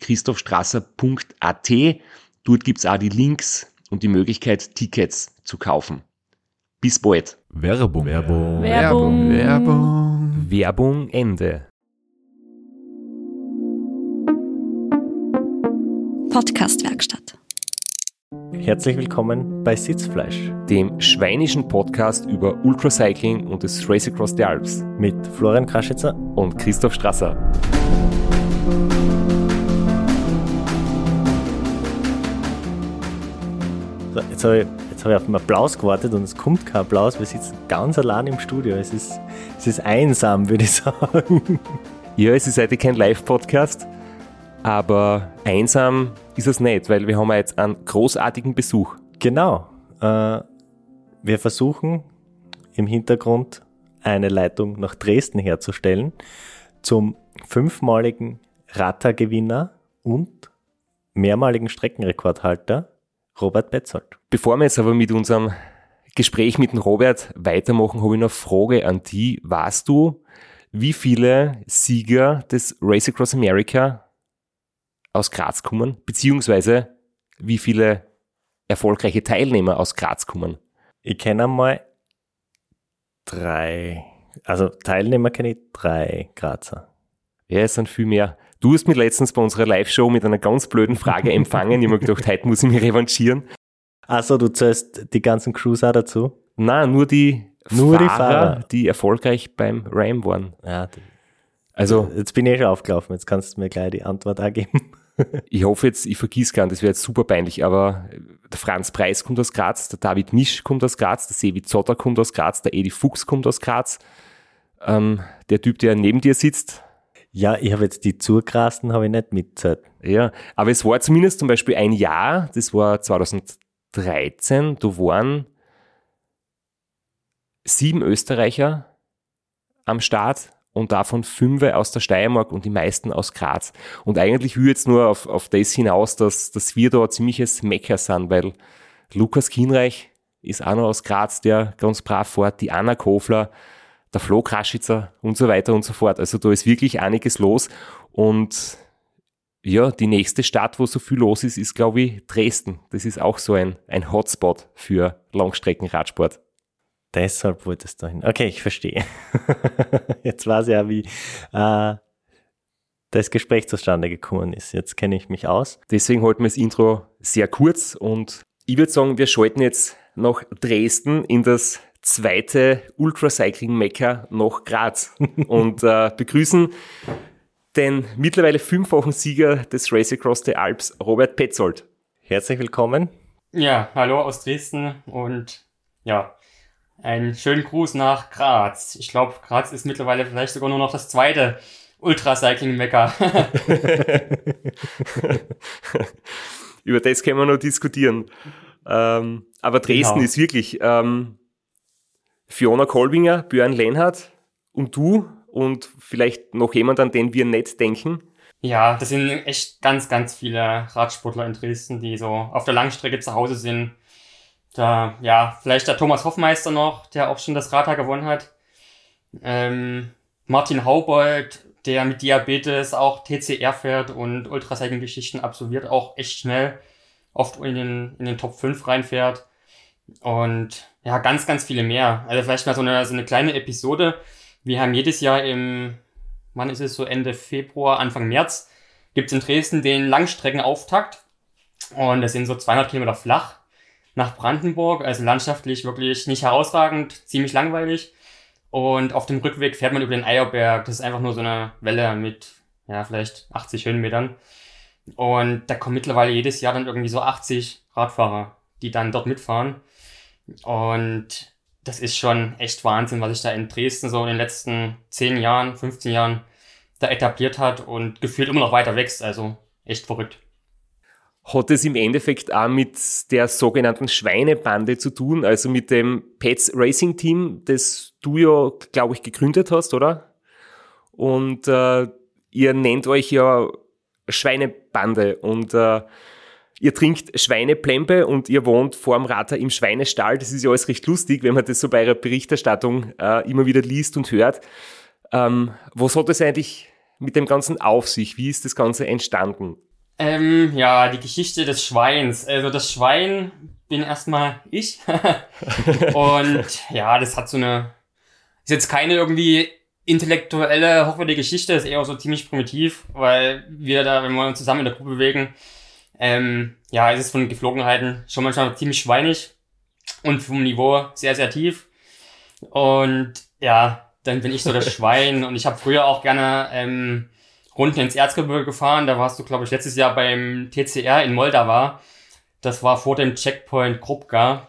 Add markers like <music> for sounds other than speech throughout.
www.christophstrasser.at. Dort gibt's auch die Links und die Möglichkeit, Tickets zu kaufen. Bis bald. Werbung. Werbung. Werbung. Werbung. Werbung Ende. Podcastwerkstatt. Herzlich willkommen bei Sitzfleisch Dem schweinischen Podcast über Ultracycling und das Race Across the Alps mit Florian Kraschitzer. und Christoph Strasser. Jetzt habe ich, jetzt habe ich auf einen Applaus gewartet und es kommt kein Applaus. Wir sitzen ganz allein im Studio. Es ist, es ist einsam, würde ich <laughs> sagen. Ja, es ist heute kein Live-Podcast, aber einsam ist es nicht, weil wir haben ja jetzt einen großartigen Besuch. Genau. Äh, wir versuchen im Hintergrund eine Leitung nach Dresden herzustellen zum fünfmaligen Rata-Gewinner und mehrmaligen Streckenrekordhalter Robert Betzold. Bevor wir jetzt aber mit unserem Gespräch mit dem Robert weitermachen, habe ich noch eine Frage an die. Weißt du, wie viele Sieger des Race Across America aus Graz kommen? Beziehungsweise wie viele erfolgreiche Teilnehmer aus Graz kommen? Ich kenne einmal drei, also Teilnehmer kenne ich drei Grazer. Ja, es sind viel mehr. Du hast mich letztens bei unserer Live-Show mit einer ganz blöden Frage <laughs> empfangen. Ich habe mir gedacht, heute muss ich mich revanchieren. Achso, du zählst die ganzen Crews auch dazu? Na, nur die Nur die Fahrer, Fahrer. die erfolgreich beim Ram waren. Ja, Also, jetzt bin ich eh schon aufgelaufen, jetzt kannst du mir gleich die Antwort auch geben. <laughs> ich hoffe jetzt, ich vergiss keinen, das wäre jetzt super peinlich, aber der Franz Preis kommt aus Graz, der David Misch kommt aus Graz, der Sevi Zotter kommt aus Graz, der Edi Fuchs kommt aus Graz. Ähm, der Typ, der neben dir sitzt, Ja, ich habe jetzt die Zugrasten, habe ich nicht mitzählt. Ja, aber es war zumindest zum Beispiel ein Jahr, das war 2013, da waren sieben Österreicher am Start und davon fünf aus der Steiermark und die meisten aus Graz. Und eigentlich will ich jetzt nur auf, auf das hinaus, dass, dass wir da ziemliches Mecker sind, weil Lukas Kienreich ist auch noch aus Graz, der ganz brav fährt, die Anna Kofler, der Flo Kraschitzer und so weiter und so fort. Also da ist wirklich einiges los und ja, die nächste Stadt, wo so viel los ist, ist, glaube ich, Dresden. Das ist auch so ein, ein Hotspot für Langstreckenradsport. Deshalb wolltest du hin. Okay, ich verstehe. <laughs> Jetzt weiß ich ja, wie äh, das Gespräch zustande gekommen ist. Jetzt kenne ich mich aus. Deswegen halten wir das Intro sehr kurz und ich würde sagen, wir schalten jetzt nach Dresden in das zweite Ultracycling-Mekka nach Graz <laughs> und äh, begrüßen den mittlerweile fünffachen Sieger des Race Across the Alps, Robert Petzold. Herzlich willkommen. Ja, hallo aus Dresden und ja, einen schönen Gruß nach Graz. Ich glaube, Graz ist mittlerweile vielleicht sogar nur noch das zweite Ultracycling-Mecker. <laughs> Über das können wir noch diskutieren. Ähm, aber Dresden Genau. ist wirklich ähm, Fiona Kolbinger, Björn Lenhardt und du und vielleicht noch jemand, an den wir nicht denken. ja, das sind echt ganz, ganz viele Radsportler in Dresden, die so auf der Langstrecke zu Hause sind. Da, ja, vielleicht der Thomas Hoffmeister noch, der auch schon das Radar gewonnen hat. Ähm, Martin Haubold, der mit Diabetes auch TCR fährt und Ultracycling-Geschichten absolviert, auch echt schnell oft in den, in den Top 5 reinfährt. Und ja, ganz, ganz viele mehr. Also vielleicht mal so eine, so eine kleine Episode. Wir haben jedes Jahr im, wann ist es so, Ende Februar, Anfang März, gibt es in Dresden den Langstreckenauftakt. Und das sind so 200 Kilometer flach nach Brandenburg, also landschaftlich wirklich nicht herausragend, ziemlich langweilig. Und auf dem Rückweg fährt man über den Eierberg. Das ist einfach nur so eine Welle mit, ja, vielleicht 80 Höhenmetern. Und da kommen mittlerweile jedes Jahr dann irgendwie so 80 Radfahrer, die dann dort mitfahren. Und das ist schon echt Wahnsinn, was sich da in Dresden so in den letzten 10 Jahren, 15 Jahren da etabliert hat und gefühlt immer noch weiter wächst. Also echt verrückt hat es im Endeffekt auch mit der sogenannten Schweinebande zu tun, also mit dem Pets Racing Team, das du ja, glaube ich, gegründet hast, oder? Und äh, ihr nennt euch ja Schweinebande und äh, ihr trinkt Schweineplempe und ihr wohnt vorm Rater im Schweinestall. Das ist ja alles recht lustig, wenn man das so bei eurer Berichterstattung äh, immer wieder liest und hört. Ähm, was hat es eigentlich mit dem Ganzen auf sich? Wie ist das Ganze entstanden? Ähm, ja, die Geschichte des Schweins. Also das Schwein bin erstmal ich. <laughs> und ja, das hat so eine, ist jetzt keine irgendwie intellektuelle, hochwertige Geschichte, ist eher so ziemlich primitiv, weil wir da, wenn wir uns zusammen in der Gruppe bewegen, ähm, ja, es ist von Geflogenheiten schon manchmal ziemlich schweinig und vom Niveau sehr, sehr tief. Und ja, dann bin ich so das <laughs> Schwein und ich habe früher auch gerne ähm, Runden ins Erzgebirge gefahren. Da warst du, glaube ich, letztes Jahr beim TCR in Moldau. Das war vor dem Checkpoint Krupka.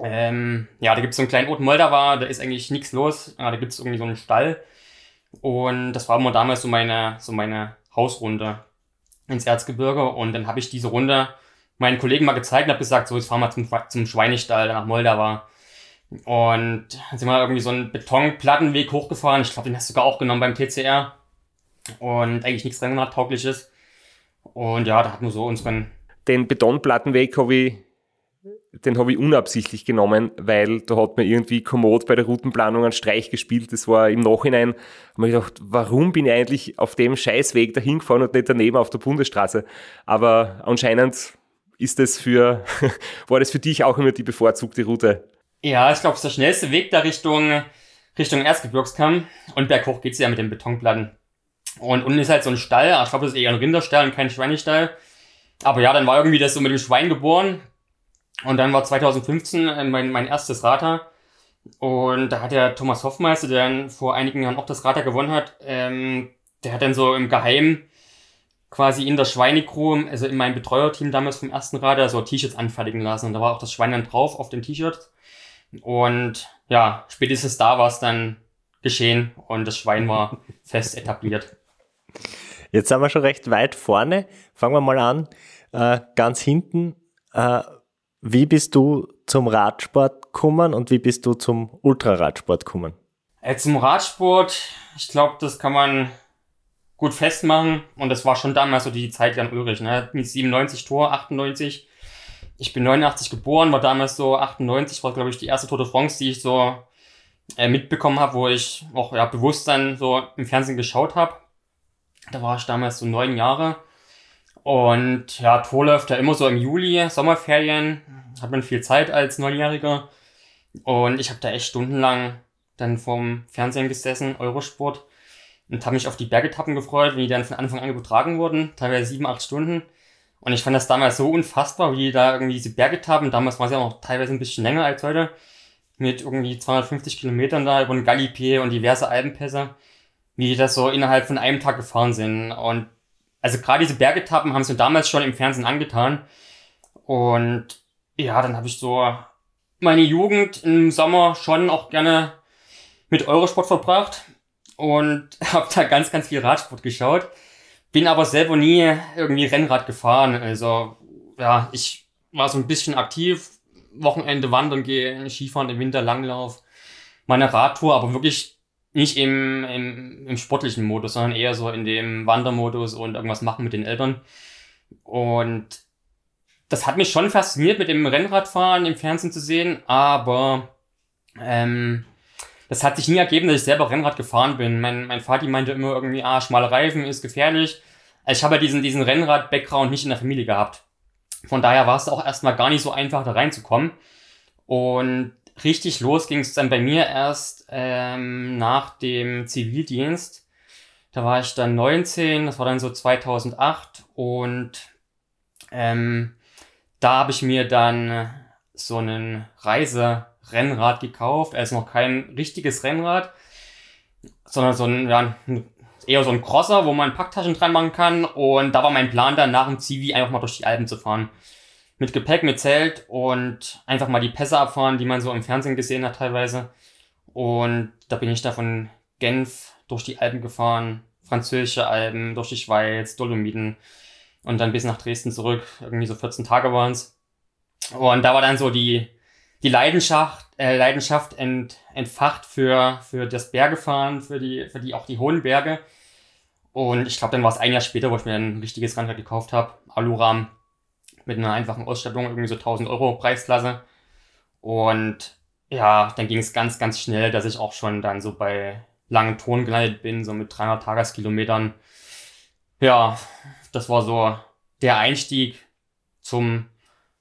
Ähm, ja, da gibt es so einen kleinen Ort Moldau, da ist eigentlich nichts los. Ja, da gibt es irgendwie so einen Stall. Und das war immer damals so meine, so meine Hausrunde ins Erzgebirge. Und dann habe ich diese Runde meinen Kollegen mal gezeigt und habe gesagt, so, jetzt fahren wir zum, zum Schweinestall nach Moldau. Und dann sind wir irgendwie so einen Betonplattenweg hochgefahren. Ich glaube, den hast du sogar auch genommen beim TCR und eigentlich nichts Rennradtaugliches. Und ja, da hatten wir so unseren. Den Betonplattenweg habe ich, den habe ich unabsichtlich genommen, weil da hat mir irgendwie Komoot bei der Routenplanung einen Streich gespielt. Das war im Nachhinein, habe ich gedacht, warum bin ich eigentlich auf dem Scheißweg dahin gefahren und nicht daneben auf der Bundesstraße? Aber anscheinend ist das für, <laughs> war das für dich auch immer die bevorzugte Route? Ja, ich glaube, es ist der schnellste Weg da Richtung, Richtung Erzgebirgskamm und berghoch geht's ja mit den Betonplatten. Und unten ist halt so ein Stall, ich glaube, das ist eher ein Rinderstall und kein Schweinestall. Aber ja, dann war irgendwie das so mit dem Schwein geboren. Und dann war 2015 äh, mein, mein erstes Rater. Und da hat der Thomas Hoffmeister, der dann vor einigen Jahren auch das Rater gewonnen hat, ähm, der hat dann so im Geheimen quasi in der Schweinecrew, also in meinem Betreuerteam damals vom ersten Rater, so T-Shirts anfertigen lassen. Und da war auch das Schwein dann drauf auf dem T-Shirt. Und ja, spätestens da war es dann geschehen und das Schwein war <laughs> fest etabliert. Jetzt sind wir schon recht weit vorne. Fangen wir mal an. Äh, ganz hinten. Äh, wie bist du zum Radsport gekommen und wie bist du zum Ultraradsport gekommen? Äh, zum Radsport, ich glaube, das kann man gut festmachen. Und das war schon damals so die Zeit Jan Ulrich. Ne? Mit 97 Tor, 98. Ich bin 89 geboren, war damals so 98, war glaube ich die erste Tour de France, die ich so äh, mitbekommen habe, wo ich auch ja, bewusst dann so im Fernsehen geschaut habe. Da war ich damals so neun Jahre. Und ja, Tour läuft ja immer so im Juli, Sommerferien. Hat man viel Zeit als Neunjähriger. Und ich habe da echt stundenlang dann vorm Fernsehen gesessen, Eurosport. Und habe mich auf die Bergetappen gefreut, wie die dann von Anfang an übertragen wurden. Teilweise sieben, acht Stunden. Und ich fand das damals so unfassbar, wie die da irgendwie diese Bergetappen, damals war es ja auch teilweise ein bisschen länger als heute, mit irgendwie 250 Kilometern da über den Galipier und diverse Alpenpässe wie die das so innerhalb von einem Tag gefahren sind. Und also gerade diese Bergetappen haben sie damals schon im Fernsehen angetan. Und ja, dann habe ich so meine Jugend im Sommer schon auch gerne mit Eurosport verbracht und <laughs> habe da ganz, ganz viel Radsport geschaut. Bin aber selber nie irgendwie Rennrad gefahren. Also ja, ich war so ein bisschen aktiv, Wochenende wandern gehen, Skifahren im Winter Langlauf, meine Radtour, aber wirklich nicht im, im, im sportlichen Modus, sondern eher so in dem Wandermodus und irgendwas machen mit den Eltern. Und das hat mich schon fasziniert, mit dem Rennradfahren im Fernsehen zu sehen, aber ähm, das hat sich nie ergeben, dass ich selber Rennrad gefahren bin. Mein, mein Vati meinte immer irgendwie, ah, schmale Reifen ist gefährlich. Also ich habe ja diesen, diesen Rennrad-Background nicht in der Familie gehabt. Von daher war es auch erstmal gar nicht so einfach, da reinzukommen. Und richtig los ging es dann bei mir erst ähm, nach dem Zivildienst. Da war ich dann 19, das war dann so 2008 und ähm, da habe ich mir dann so einen Reiserennrad gekauft, also noch kein richtiges Rennrad, sondern so ein, ja, eher so ein Crosser, wo man Packtaschen dran machen kann und da war mein Plan dann nach dem Zivi einfach mal durch die Alpen zu fahren. Mit Gepäck, mit Zelt und einfach mal die Pässe abfahren, die man so im Fernsehen gesehen hat teilweise. Und da bin ich da von Genf durch die Alpen gefahren, französische Alpen, durch die Schweiz, Dolomiten und dann bis nach Dresden zurück. Irgendwie so 14 Tage waren es. Und da war dann so die, die Leidenschaft, äh, Leidenschaft ent, entfacht für, für das Bergefahren, für die, für die, auch die hohen Berge. Und ich glaube, dann war es ein Jahr später, wo ich mir ein richtiges Rennrad gekauft habe. Aluram mit einer einfachen Ausstattung, irgendwie so 1000 Euro Preisklasse. Und ja, dann ging es ganz, ganz schnell, dass ich auch schon dann so bei langen Touren gelandet bin, so mit 300 Tageskilometern. Ja, das war so der Einstieg zum,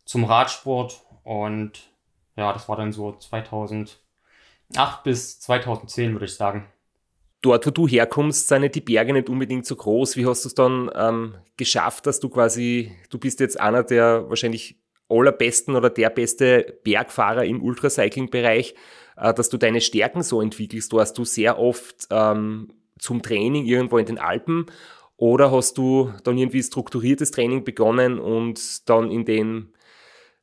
zum Radsport und ja, das war dann so 2008 bis 2010, würde ich sagen. Dort, wo du herkommst, sind die Berge nicht unbedingt so groß. Wie hast du es dann ähm, geschafft, dass du quasi, du bist jetzt einer der wahrscheinlich allerbesten oder der beste Bergfahrer im Ultracycling-Bereich, äh, dass du deine Stärken so entwickelst? Warst du sehr oft ähm, zum Training irgendwo in den Alpen oder hast du dann irgendwie strukturiertes Training begonnen und dann in den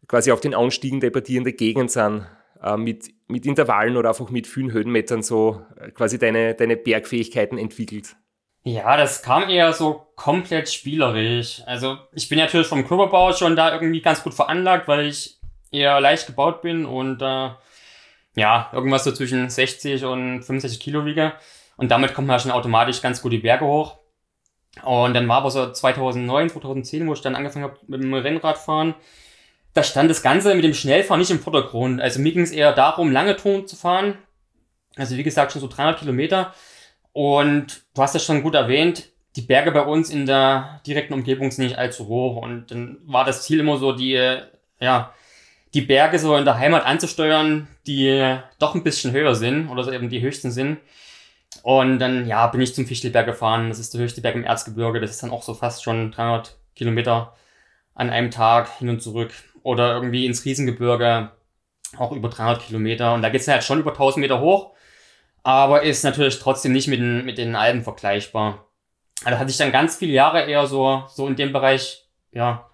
quasi auf den Anstiegen debattierende Gegend sind, äh, mit, mit Intervallen oder einfach mit vielen Höhenmetern so äh, quasi deine, deine Bergfähigkeiten entwickelt? Ja, das kam eher so komplett spielerisch. Also ich bin natürlich vom Körperbau schon da irgendwie ganz gut veranlagt, weil ich eher leicht gebaut bin und äh, ja, irgendwas so zwischen 60 und 65 Kilo wiege. Und damit kommt man schon automatisch ganz gut die Berge hoch. Und dann war aber so 2009, 2010, wo ich dann angefangen habe mit dem Rennradfahren, da stand das Ganze mit dem Schnellfahren nicht im Vordergrund. Also mir ging es eher darum, lange Touren zu fahren. Also wie gesagt, schon so 300 Kilometer. Und du hast das schon gut erwähnt, die Berge bei uns in der direkten Umgebung sind nicht allzu hoch. Und dann war das Ziel immer so, die, ja, die Berge so in der Heimat anzusteuern, die doch ein bisschen höher sind oder so eben die höchsten sind. Und dann, ja, bin ich zum Fichtelberg gefahren. Das ist der höchste Berg im Erzgebirge. Das ist dann auch so fast schon 300 Kilometer an einem Tag hin und zurück. Oder irgendwie ins Riesengebirge, auch über 300 Kilometer. Und da geht's halt schon über 1000 Meter hoch. Aber ist natürlich trotzdem nicht mit den, mit den Alpen vergleichbar. Also hatte ich dann ganz viele Jahre eher so, so in dem Bereich, ja,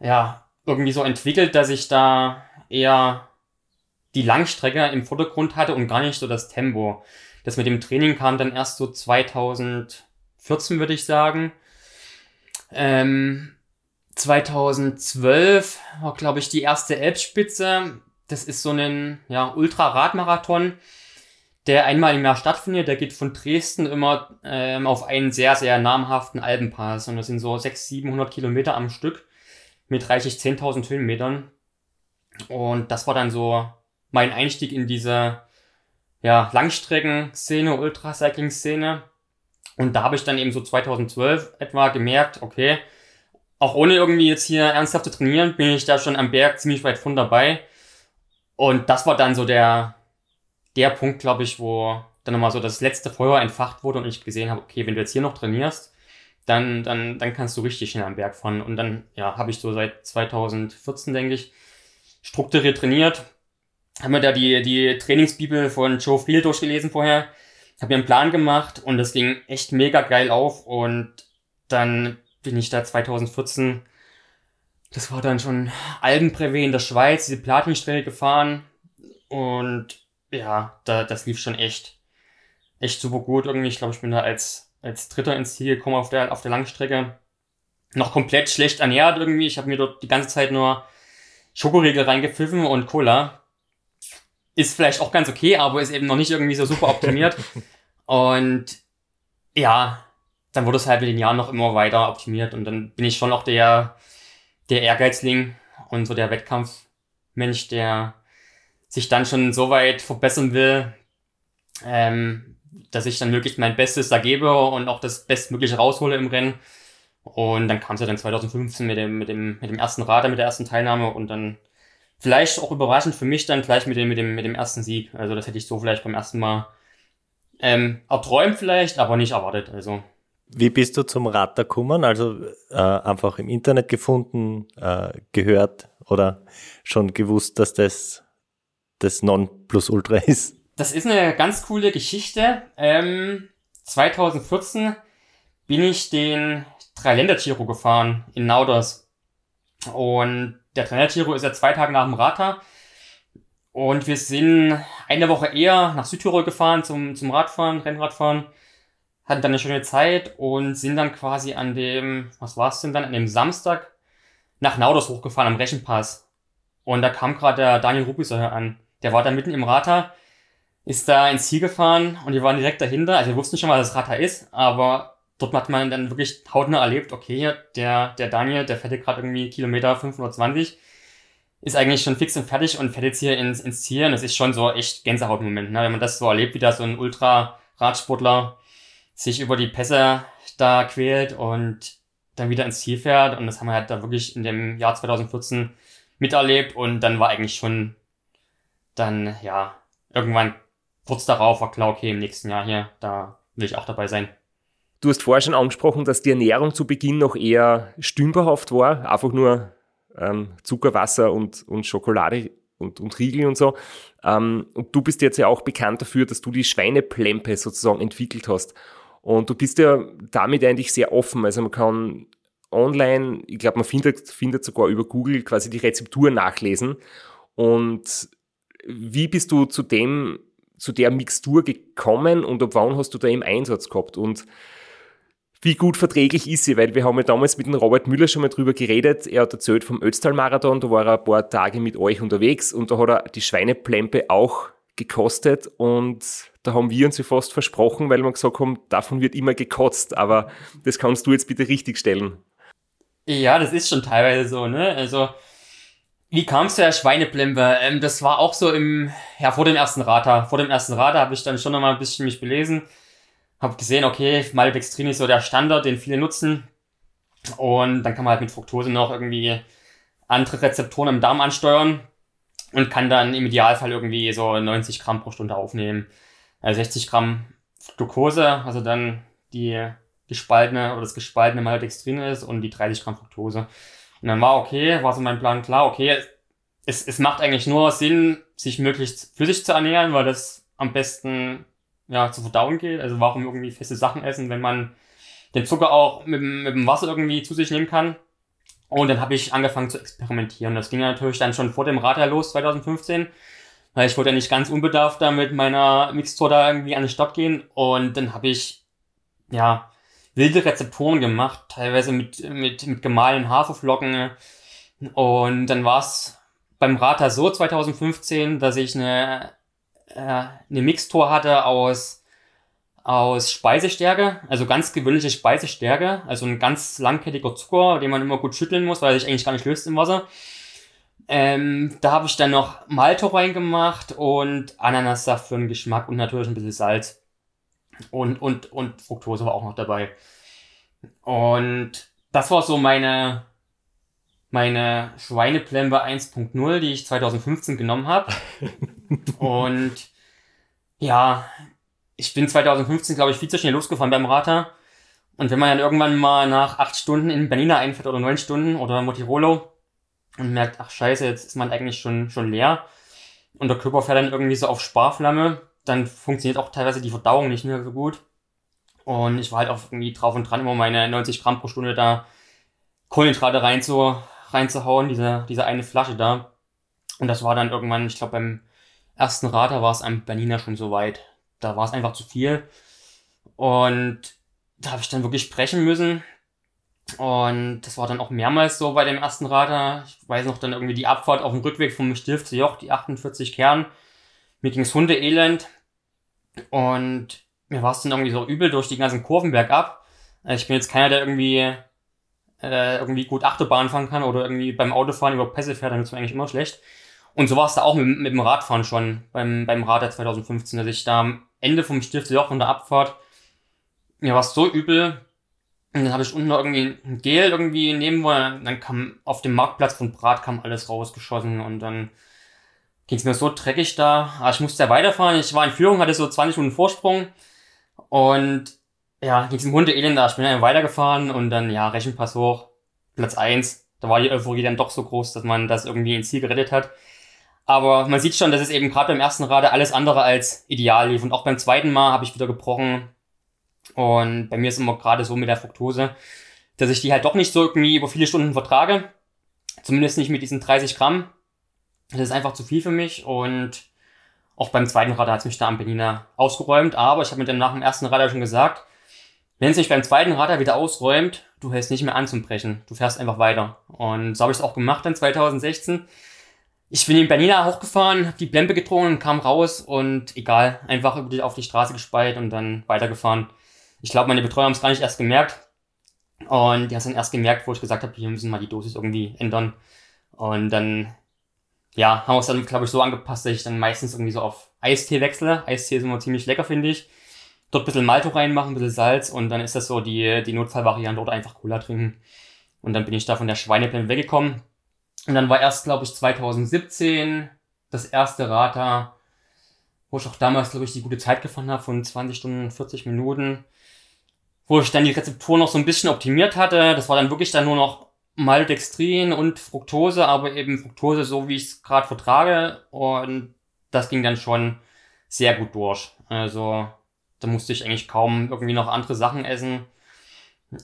ja, irgendwie so entwickelt, dass ich da eher die Langstrecke im Vordergrund hatte und gar nicht so das Tempo. Das mit dem Training kam dann erst so 2014, würde ich sagen. Ähm, 2012 war, glaube ich, die erste Elbspitze. Das ist so ein ja, Ultra-Radmarathon, der einmal im Jahr stattfindet. Der geht von Dresden immer ähm, auf einen sehr, sehr namhaften Alpenpass. Und das sind so 600, 700 Kilometer am Stück mit reichlich 10.000 Höhenmetern. Und das war dann so mein Einstieg in diese ja, Langstrecken-Szene, Ultracycling-Szene. Und da habe ich dann eben so 2012 etwa gemerkt, okay, auch ohne irgendwie jetzt hier ernsthaft zu trainieren, bin ich da schon am Berg ziemlich weit von dabei. Und das war dann so der, der Punkt, glaube ich, wo dann nochmal so das letzte Feuer entfacht wurde und ich gesehen habe, okay, wenn du jetzt hier noch trainierst, dann, dann, dann kannst du richtig schnell am Berg fahren. Und dann, ja, habe ich so seit 2014, denke ich, strukturiert trainiert, haben wir da die, die Trainingsbibel von Joe Friel durchgelesen vorher, habe mir einen Plan gemacht und das ging echt mega geil auf und dann bin ich da 2014, das war dann schon Alpenbrevet in der Schweiz, diese Platinstrecke gefahren und ja, da, das lief schon echt, echt super gut irgendwie. Ich glaube, ich bin da als, als Dritter ins Ziel gekommen auf der, auf der Langstrecke. Noch komplett schlecht ernährt irgendwie. Ich habe mir dort die ganze Zeit nur Schokoriegel reingepfiffen und Cola ist vielleicht auch ganz okay, aber ist eben noch nicht irgendwie so super optimiert. <laughs> und ja, dann wurde es halt mit den Jahren noch immer weiter optimiert und dann bin ich schon auch der, der Ehrgeizling und so der Wettkampfmensch, der sich dann schon so weit verbessern will, ähm, dass ich dann möglichst mein Bestes da gebe und auch das Bestmögliche raushole im Rennen. Und dann kam es ja dann 2015 mit dem, mit dem, mit dem ersten Radar, mit der ersten Teilnahme und dann vielleicht auch überraschend für mich dann gleich mit dem, mit dem, mit dem ersten Sieg. Also das hätte ich so vielleicht beim ersten Mal ähm, erträumt vielleicht, aber nicht erwartet. Also Wie bist du zum Radar gekommen? Also äh, einfach im Internet gefunden, äh, gehört oder schon gewusst, dass das das Nonplusultra <laughs> ist? Das ist eine ganz coole Geschichte. Ähm, 2014 bin ich den Dreiländer-Giro gefahren in Nauders. Und der Dreiländer-Giro ist ja zwei Tage nach dem Rata. Und wir sind eine Woche eher nach Südtirol gefahren zum, zum Radfahren, Rennradfahren. Hatten dann eine schöne Zeit und sind dann quasi an dem, was war es denn dann, an dem Samstag nach Nauders hochgefahren am Rechenpass. Und da kam gerade der Daniel Rubisäuer an. Der war da mitten im Rata ist da ins Ziel gefahren und wir waren direkt dahinter. Also wir wussten schon, was das Rata ist, aber dort hat man dann wirklich hautnah erlebt, okay, der, der Daniel, der fährt gerade irgendwie Kilometer 520, ist eigentlich schon fix und fertig und fährt jetzt hier ins, ins Ziel. Und das ist schon so echt Gänsehautmoment, ne? wenn man das so erlebt, wie da so ein Ultra-Radsportler sich über die Pässe da quält und dann wieder ins Ziel fährt. Und das haben wir halt da wirklich in dem Jahr 2014 miterlebt und dann war eigentlich schon dann, ja, irgendwann kurz darauf war klar, okay, im nächsten Jahr hier, da will ich auch dabei sein. Du hast vorher schon angesprochen, dass die Ernährung zu Beginn noch eher stümperhaft war, einfach nur ähm, Zucker, und, und Schokolade und, und Riegel und so. Ähm, und du bist jetzt ja auch bekannt dafür, dass du die Schweineplempe sozusagen entwickelt hast. Und du bist ja damit eigentlich sehr offen. Also man kann online, ich glaube, man findet, findet sogar über Google quasi die Rezeptur nachlesen. Und wie bist du zu dem zu der Mixtur gekommen und ab wann hast du da im Einsatz gehabt? Und wie gut verträglich ist sie? Weil wir haben ja damals mit dem Robert Müller schon mal drüber geredet. Er hat erzählt vom Ötztal-Marathon, da war er ein paar Tage mit euch unterwegs und da hat er die Schweineplempe auch gekostet und da haben wir uns ja fast versprochen, weil wir gesagt haben, davon wird immer gekotzt, aber das kannst du jetzt bitte richtig stellen. Ja, das ist schon teilweise so, ne? Also wie kam es zu der Schweineplempe? Ähm, das war auch so im, ja, vor dem ersten Rata. Vor dem ersten Rata habe ich dann schon noch mal ein bisschen mich belesen. Habe gesehen, okay, Maltodextrin ist so der Standard, den viele nutzen. Und dann kann man halt mit Fructose noch irgendwie andere Rezeptoren im Darm ansteuern und kann dann im Idealfall irgendwie so 90 Gramm pro Stunde aufnehmen. Also 60 Gramm Glucose, also dann die gespaltene oder das gespaltene Maltodextrin ist und die 30 Gramm Fructose. Und dann war okay, war so mein Plan klar, okay, es, es macht eigentlich nur Sinn, sich möglichst physisch zu ernähren, weil das am besten ja, zu verdauen geht. Also warum irgendwie feste Sachen essen, wenn man den Zucker auch mit, mit dem Wasser irgendwie zu sich nehmen kann. Und dann habe ich angefangen zu experimentieren. Das ging natürlich dann schon vor dem Radar los, 2015. Weil ich wollte ja nicht ganz unbedarft da mit meiner Mixtur da irgendwie an die Stadt gehen. Und dann habe ich, ja, wilde Rezeptoren gemacht, teilweise mit, mit, mit gemahlenen Haferflocken. Und dann war es beim Rata so 2015, dass ich eine, äh, eine Mixtur hatte aus, aus Speisestärke, also ganz gewöhnliche Speisestärke, also ein ganz langkettiger Zucker, den man immer gut schütteln muss, weil er sich eigentlich gar nicht löst im Wasser. Ähm, da habe ich dann noch Malto reingemacht und Ananassaft für den Geschmack und natürlich ein bisschen Salz. Und, und, und Fructose war auch noch dabei. Und das war so meine, meine Schweineplembe 1.0, die ich 2015 genommen habe. <laughs> und ja, ich bin 2015, glaube ich, viel zu schnell losgefahren beim Rata. Und wenn man dann irgendwann mal nach acht Stunden in Bernina einfährt oder neun Stunden oder Motirolo und merkt, ach scheiße, jetzt ist man eigentlich schon, schon leer und der Körper fährt dann irgendwie so auf Sparflamme, dann funktioniert auch teilweise die Verdauung nicht mehr so gut. Und ich war halt auch irgendwie drauf und dran, immer meine 90 Gramm pro Stunde da Kohlenhydrate rein zu, reinzuhauen, diese, diese eine Flasche da. Und das war dann irgendwann, ich glaube, beim ersten Rater war es am Bernina schon so weit. Da war es einfach zu viel. Und da habe ich dann wirklich sprechen müssen. Und das war dann auch mehrmals so bei dem ersten Rater. Ich weiß noch dann irgendwie die Abfahrt auf dem Rückweg vom Stift zu Joch, die 48 Kern. Mir ging's Hundeelend. Und mir war es dann irgendwie so übel durch die ganzen Kurven bergab. Also ich bin jetzt keiner, der irgendwie äh, irgendwie gut Achterbahn fahren kann oder irgendwie beim Autofahren über Pässe fährt, dann ist mir eigentlich immer schlecht. Und so war es da auch mit, mit dem Radfahren schon, beim, beim Radar 2015, dass ich da Ende vom Stiftjoch von der Abfahrt, mir war es so übel, und dann habe ich unten noch irgendwie ein Gel irgendwie nehmen wollen, dann kam auf dem Marktplatz von Brat kam alles rausgeschossen und dann ging es mir so dreckig da. Aber ich musste ja weiterfahren. Ich war in Führung, hatte so 20 Minuten Vorsprung. Und ja, in diesem Hunde-Elend, da ich bin dann weitergefahren und dann, ja, Rechenpass hoch, Platz eins. Da war die Euphorie dann doch so groß, dass man das irgendwie ins Ziel gerettet hat. Aber man sieht schon, dass es eben gerade beim ersten Rade alles andere als ideal lief. Und auch beim zweiten Mal habe ich wieder gebrochen. Und bei mir ist immer gerade so mit der Fructose, dass ich die halt doch nicht so irgendwie über viele Stunden vertrage. Zumindest nicht mit diesen 30 Gramm. Das ist einfach zu viel für mich. Und auch beim zweiten Rad hat es mich da am Benina ausgeräumt. Aber ich habe mir dann nach dem ersten Rad schon gesagt, wenn es sich beim zweiten Radar wieder ausräumt, du hältst nicht mehr an zum Brechen. Du fährst einfach weiter. Und so habe ich es auch gemacht dann 2016. Ich bin in Bernina hochgefahren, habe die Blempe getrunken, kam raus und egal, einfach auf die Straße gespeit und dann weitergefahren. Ich glaube, meine Betreuer haben es gar nicht erst gemerkt. Und die haben es dann erst gemerkt, wo ich gesagt habe, wir müssen mal die Dosis irgendwie ändern. Und dann, ja, haben wir es dann, glaube ich, so angepasst, dass ich dann meistens irgendwie so auf Eistee wechsle. Eistee ist immer ziemlich lecker, finde ich dort ein bisschen Malto reinmachen, ein bisschen Salz und dann ist das so die, die Notfallvariante oder einfach Cola trinken. Und dann bin ich da von der Schweineplane weggekommen. Und dann war erst, glaube ich, 2017 das erste Rata, wo ich auch damals, glaube ich, die gute Zeit gefunden habe von 20 Stunden, 40 Minuten, wo ich dann die Rezeptur noch so ein bisschen optimiert hatte. Das war dann wirklich dann nur noch Maltodextrin und Fructose, aber eben Fructose so, wie ich es gerade vertrage. Und das ging dann schon sehr gut durch. Also da musste ich eigentlich kaum irgendwie noch andere Sachen essen.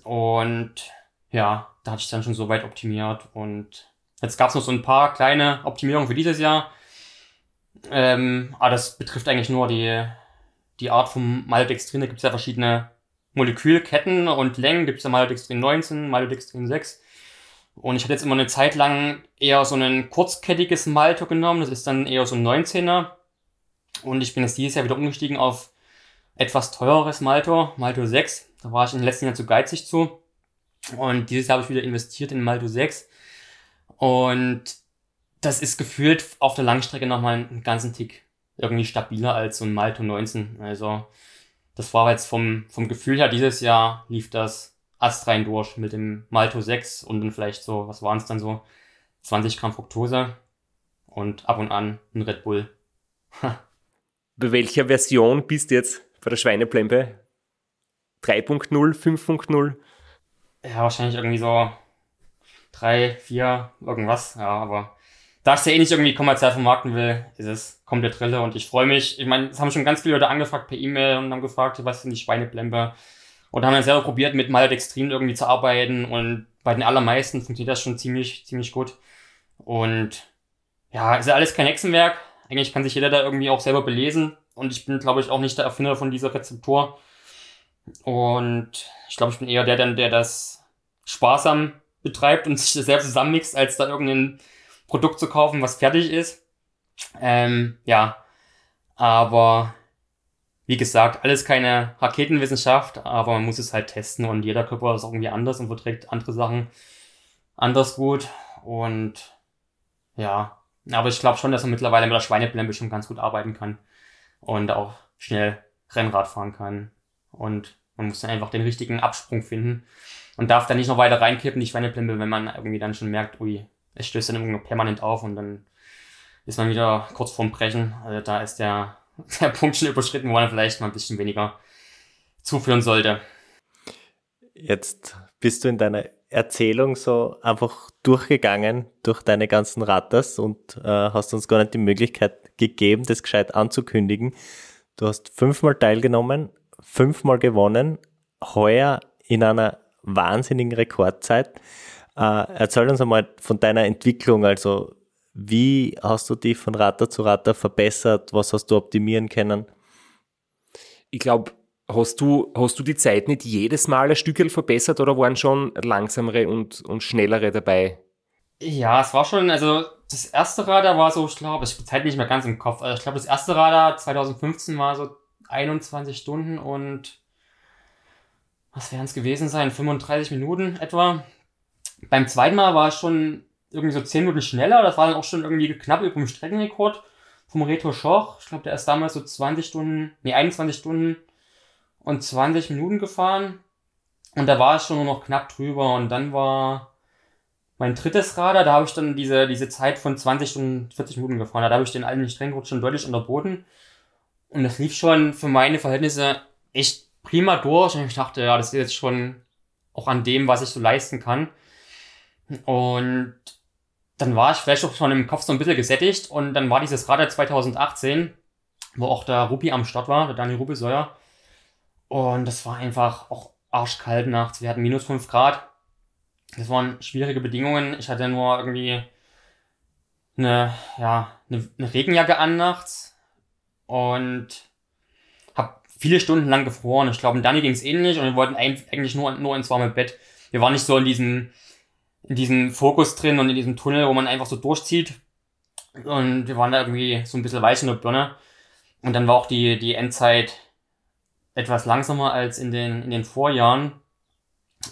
Und ja, da hatte ich dann schon so weit optimiert. Und jetzt gab es noch so ein paar kleine Optimierungen für dieses Jahr. Ähm, aber das betrifft eigentlich nur die, die Art vom Maltodextrin. Da gibt es ja verschiedene Molekülketten und Längen. Gibt es ja Maltodextrin 19, Maltodextrin 6. Und ich hatte jetzt immer eine Zeit lang eher so ein kurzkettiges Malto genommen. Das ist dann eher so ein 19er. Und ich bin jetzt dieses Jahr wieder umgestiegen auf etwas teureres Malto, Malto 6. Da war ich in den letzten Jahren zu geizig zu. Und dieses Jahr habe ich wieder investiert in Malto 6. Und das ist gefühlt auf der Langstrecke nochmal einen ganzen Tick irgendwie stabiler als so ein Malto 19. Also das war jetzt vom, vom Gefühl her dieses Jahr lief das astrein durch mit dem Malto 6 und dann vielleicht so, was waren es dann so, 20 Gramm Fructose und ab und an ein Red Bull. Bei welcher Version bist du jetzt bei der Schweineplempe? 3.0, 5.0? Ja, wahrscheinlich irgendwie so 3, 4, irgendwas. Ja, aber da ich es ja eh nicht irgendwie kommerziell vermarkten will, ist es komplett Rille und ich freue mich. Ich meine, es haben schon ganz viele Leute angefragt per E-Mail und haben gefragt, was sind die Schweineplempe? Und haben dann selber probiert, mit Maltodextrin irgendwie zu arbeiten und bei den allermeisten funktioniert das schon ziemlich, ziemlich gut. Und ja, ist ja alles kein Hexenwerk. Eigentlich kann sich jeder da irgendwie auch selber belesen. Und ich bin, glaube ich, auch nicht der Erfinder von dieser Rezeptur. Und ich glaube, ich bin eher der, der das sparsam betreibt und sich das selbst zusammenmixt, als da irgendein Produkt zu kaufen, was fertig ist. Ähm, ja, aber wie gesagt, alles keine Raketenwissenschaft, aber man muss es halt testen und jeder Körper ist irgendwie anders und verträgt andere Sachen anders gut. Und ja, aber ich glaube schon, dass man mittlerweile mit der Schweineblembe schon ganz gut arbeiten kann und auch schnell Rennrad fahren kann. Und man muss dann einfach den richtigen Absprung finden und darf dann nicht noch weiter reinkippen, die Schweineplembe, wenn man irgendwie dann schon merkt, ui, es stößt dann irgendwie permanent auf und dann ist man wieder kurz vorm Brechen. Also da ist der, <laughs> der Punkt schon überschritten, wo man vielleicht mal ein bisschen weniger zuführen sollte. Jetzt bist du in deiner Erzählung so einfach durchgegangen durch deine ganzen Ratters und äh, hast uns gar nicht die Möglichkeit gegeben, das gescheit anzukündigen. Du hast fünfmal teilgenommen, fünfmal gewonnen, heuer in einer wahnsinnigen Rekordzeit. Äh, erzähl uns einmal von deiner Entwicklung, also wie hast du dich von Ratter zu Ratter verbessert, was hast du optimieren können? Ich glaube, Hast du, hast du die Zeit nicht jedes Mal ein Stückel verbessert oder waren schon langsamere und, und schnellere dabei? Ja, es war schon, also das erste Radar war so, ich glaube, ich habe die Zeit nicht mehr ganz im Kopf. Also ich glaube, das erste Radar 2015 war so 21 Stunden und was werden es gewesen sein? 35 Minuten etwa. Beim zweiten Mal war es schon irgendwie so 10 Minuten schneller. Das war dann auch schon irgendwie knapp über dem Streckenrekord vom Reto Schoch. Ich glaube, der ist damals so 20 Stunden, nee, 21 Stunden und 20 Minuten gefahren. Und da war es schon nur noch knapp drüber. Und dann war mein drittes Radar, da habe ich dann diese, diese Zeit von 20 Stunden 40 Minuten gefahren. Da habe ich den alten Strenggurt schon deutlich unterboten. Und das lief schon für meine Verhältnisse echt prima durch und ich dachte, ja, das ist jetzt schon auch an dem, was ich so leisten kann. Und dann war ich vielleicht auch schon im Kopf so ein bisschen gesättigt und dann war dieses Radar 2018, wo auch der Rupi am Start war, der Daniel Rubisäuer. Und das war einfach auch arschkalt nachts. Wir hatten minus 5 Grad. Das waren schwierige Bedingungen. Ich hatte nur irgendwie eine, ja, eine, eine Regenjacke an nachts und viele Stunden lang gefroren. Ich glaube, Dani ging es ähnlich und wir wollten eigentlich nur, nur ins warme Bett. Wir waren nicht so in diesem, in diesem Fokus drin und in diesem Tunnel, wo man einfach so durchzieht. Und wir waren da irgendwie so ein bisschen weich in der Birne. Und dann war auch die, die Endzeit etwas langsamer als in den, in den Vorjahren.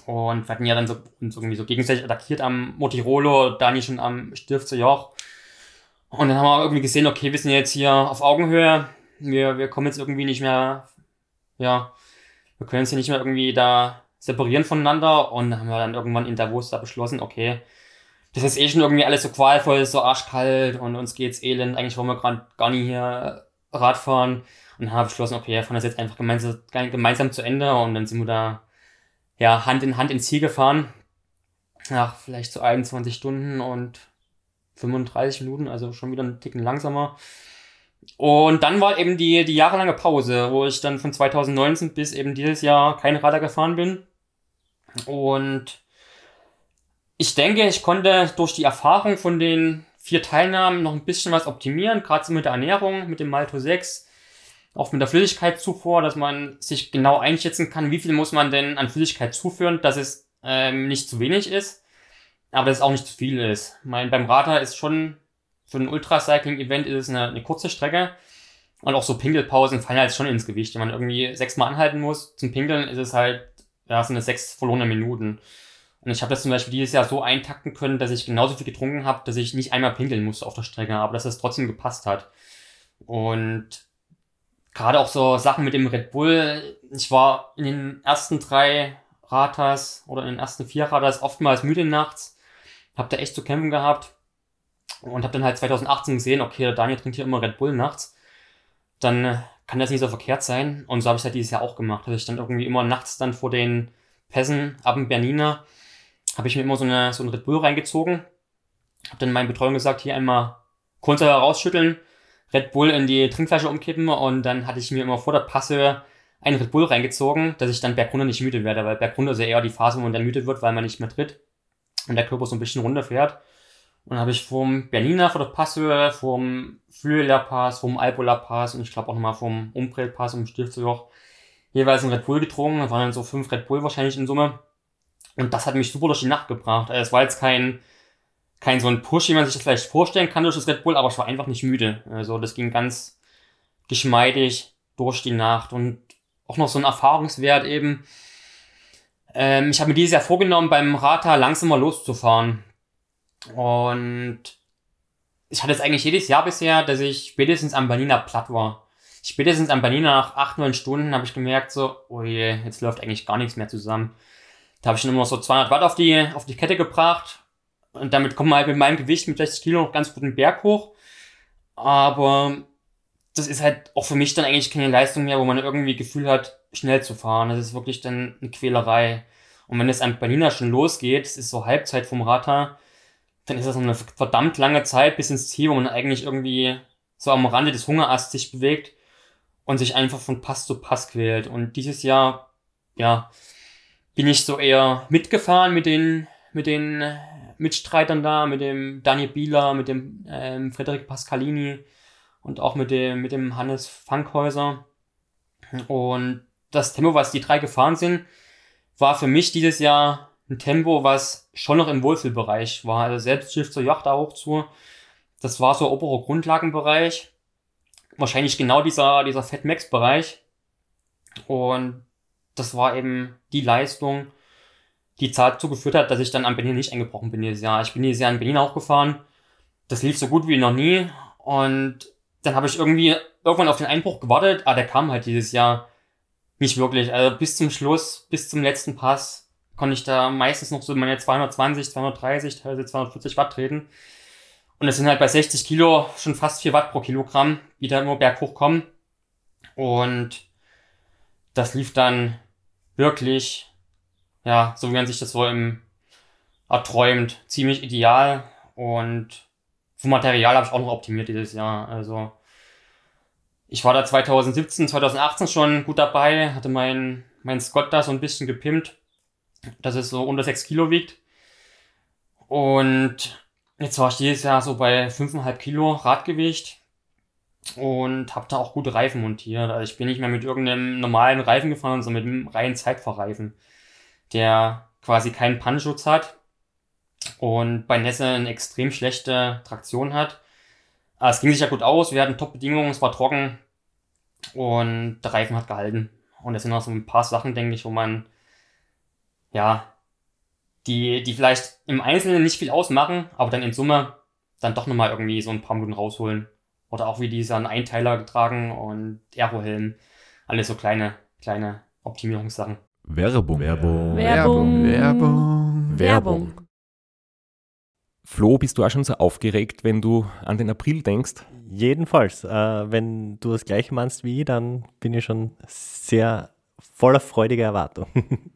Und wir hatten ja dann so, uns irgendwie so gegenseitig attackiert am Motirolo, Dani schon am Stifter Joch. Und dann haben wir irgendwie gesehen, okay, wir sind jetzt hier auf Augenhöhe. Wir, wir kommen jetzt irgendwie nicht mehr, ja, wir können uns hier nicht mehr irgendwie da separieren voneinander. Und haben wir dann irgendwann in Davos da beschlossen, okay, das ist eh schon irgendwie alles so qualvoll, so arschkalt und uns geht's elend. Eigentlich wollen wir gerade gar nicht hier Radfahren. Und haben beschlossen, okay, wir fahren das jetzt einfach gemeinsam, gemeinsam zu Ende. Und dann sind wir da, ja, Hand in Hand ins Ziel gefahren. Nach vielleicht so 21 Stunden und 35 Minuten, also schon wieder einen Ticken langsamer. Und dann war eben die, die jahrelange Pause, wo ich dann von 2019 bis eben dieses Jahr kein Radar gefahren bin. Und ich denke, ich konnte durch die Erfahrung von den vier Teilnahmen noch ein bisschen was optimieren, gerade so mit der Ernährung, mit dem Malto 6, auch mit der Flüssigkeitszufuhr, dass man sich genau einschätzen kann, wie viel muss man denn an Flüssigkeit zuführen, dass es ähm, nicht zu wenig ist, aber dass es auch nicht zu viel ist. Mein, beim Radar ist schon für ein Ultracycling-Event ist es eine, eine kurze Strecke. Und auch so Pinkelpausen fallen halt schon ins Gewicht. Wenn man irgendwie sechsmal anhalten muss zum Pinkeln, ist es halt, ja, sind es sechs verlorene Minuten. Und ich habe das zum Beispiel dieses Jahr so eintakten können, dass ich genauso viel getrunken habe, dass ich nicht einmal pinkeln musste auf der Strecke, aber dass das trotzdem gepasst hat. Und gerade auch so Sachen mit dem Red Bull. Ich war in den ersten drei Ratas oder in den ersten vier Ratas oftmals müde nachts. Hab da echt zu kämpfen gehabt. Und habe dann halt 2018 gesehen, okay, der Daniel trinkt hier immer Red Bull nachts. Dann äh, kann das nicht so verkehrt sein. Und so habe ich halt dieses Jahr auch gemacht. Also ich stand irgendwie immer nachts dann vor den Pässen ab dem Bernina, habe ich mir immer so, eine, so ein Red Bull reingezogen. Habe dann meinen Betreuung gesagt, hier einmal Kohlensäure rausschütteln, Red Bull in die Trinkflasche umkippen und dann hatte ich mir immer vor der Passe einen Red Bull reingezogen, dass ich dann bergunter nicht müde werde, weil bergunter ist ja eher die Phase, wo man dann müde wird, weil man nicht mehr tritt und der Körper so ein bisschen runterfährt. Und habe ich vom Bernina vor der Passhöhe, vom Flüeler Pass, vom Alpola Pass und ich glaube auch nochmal vom Umbrell Pass um Stiftsjoch jeweils ein Red Bull getrunken. Das waren dann so fünf Red Bull wahrscheinlich in Summe. Und das hat mich super durch die Nacht gebracht. Also es war jetzt kein, kein so ein Push, wie man sich das vielleicht vorstellen kann durch das Red Bull, aber ich war einfach nicht müde. Also das ging ganz geschmeidig durch die Nacht und auch noch so ein Erfahrungswert eben. Ähm, ich habe mir dieses Jahr vorgenommen, beim Rata langsamer loszufahren. Und ich hatte es eigentlich jedes Jahr bisher, dass ich spätestens am Bernina platt war. Spätestens am Bernina nach 8, 9 Stunden habe ich gemerkt, so, oh je, jetzt läuft eigentlich gar nichts mehr zusammen. Da habe ich schon immer so 200 Watt auf die, auf die Kette gebracht. Und damit kommt man halt mit meinem Gewicht mit 60 Kilo noch ganz gut den Berg hoch. Aber das ist halt auch für mich dann eigentlich keine Leistung mehr, wo man irgendwie Gefühl hat, schnell zu fahren. Das ist wirklich dann eine Quälerei. Und wenn es am Bernina schon losgeht, es ist so Halbzeit vom Rata, dann ist das eine verdammt lange Zeit bis ins Ziel, wo man eigentlich irgendwie so am Rande des Hungerasts sich bewegt und sich einfach von Pass zu Pass quält. Und dieses Jahr, ja, bin ich so eher mitgefahren mit den, mit den Mitstreitern da, mit dem Daniel Bieler, mit dem ähm, Frederik Pascalini und auch mit dem, mit dem Hannes Fankhäuser. Und das Tempo, was die drei gefahren sind, war für mich dieses Jahr ein Tempo, was schon noch im Wohlfühlbereich war. Also selbst Schiff zur Yacht da hoch zu. Das war so oberer Grundlagenbereich. Wahrscheinlich genau dieser, dieser Fat Max Bereich. Und das war eben die Leistung, die dazu geführt hat, dass ich dann am Berlin nicht eingebrochen bin dieses Jahr. Ich bin dieses Jahr in Berlin auch gefahren. Das lief so gut wie noch nie. Und dann habe ich irgendwie irgendwann auf den Einbruch gewartet. Ah, der kam halt dieses Jahr nicht wirklich. Also bis zum Schluss, bis zum letzten Pass konnte ich da meistens noch so meine 220, 230, teilweise 240 Watt treten. Und es sind halt bei 60 Kilo schon fast 4 Watt pro Kilogramm, die da immer berghoch kommen. Und das lief dann wirklich, ja, so wie man sich das so im erträumt, ziemlich ideal und vom Material habe ich auch noch optimiert dieses Jahr. Also ich war da 2017, 2018 schon gut dabei, hatte mein, mein Scott da so ein bisschen gepimpt, dass es so unter 6 Kilo wiegt. Und jetzt war ich dieses Jahr so bei 5,5 Kilo Radgewicht und habe da auch gute Reifen montiert. Also ich bin nicht mehr mit irgendeinem normalen Reifen gefahren, sondern mit einem reinen Zeitfahrreifen, der quasi keinen Pannenschutz hat und bei Nässe eine extrem schlechte Traktion hat. Aber es ging sich ja gut aus, wir hatten Top-Bedingungen, es war trocken und der Reifen hat gehalten. Und das sind auch so ein paar Sachen, denke ich, wo man, ja, die, die vielleicht im Einzelnen nicht viel ausmachen, aber dann in Summe dann doch nochmal irgendwie so ein paar Minuten rausholen. Oder auch wie dieser Einteiler getragen und Aerohelm. Alles so kleine, kleine Optimierungssachen. Werbung. Werbung. Werbung. Werbung. Werbung. Flo, bist du auch schon so aufgeregt, wenn du an den April denkst? Jedenfalls, äh, wenn du das gleiche meinst wie ich, dann bin ich schon sehr voller freudiger Erwartung. <laughs>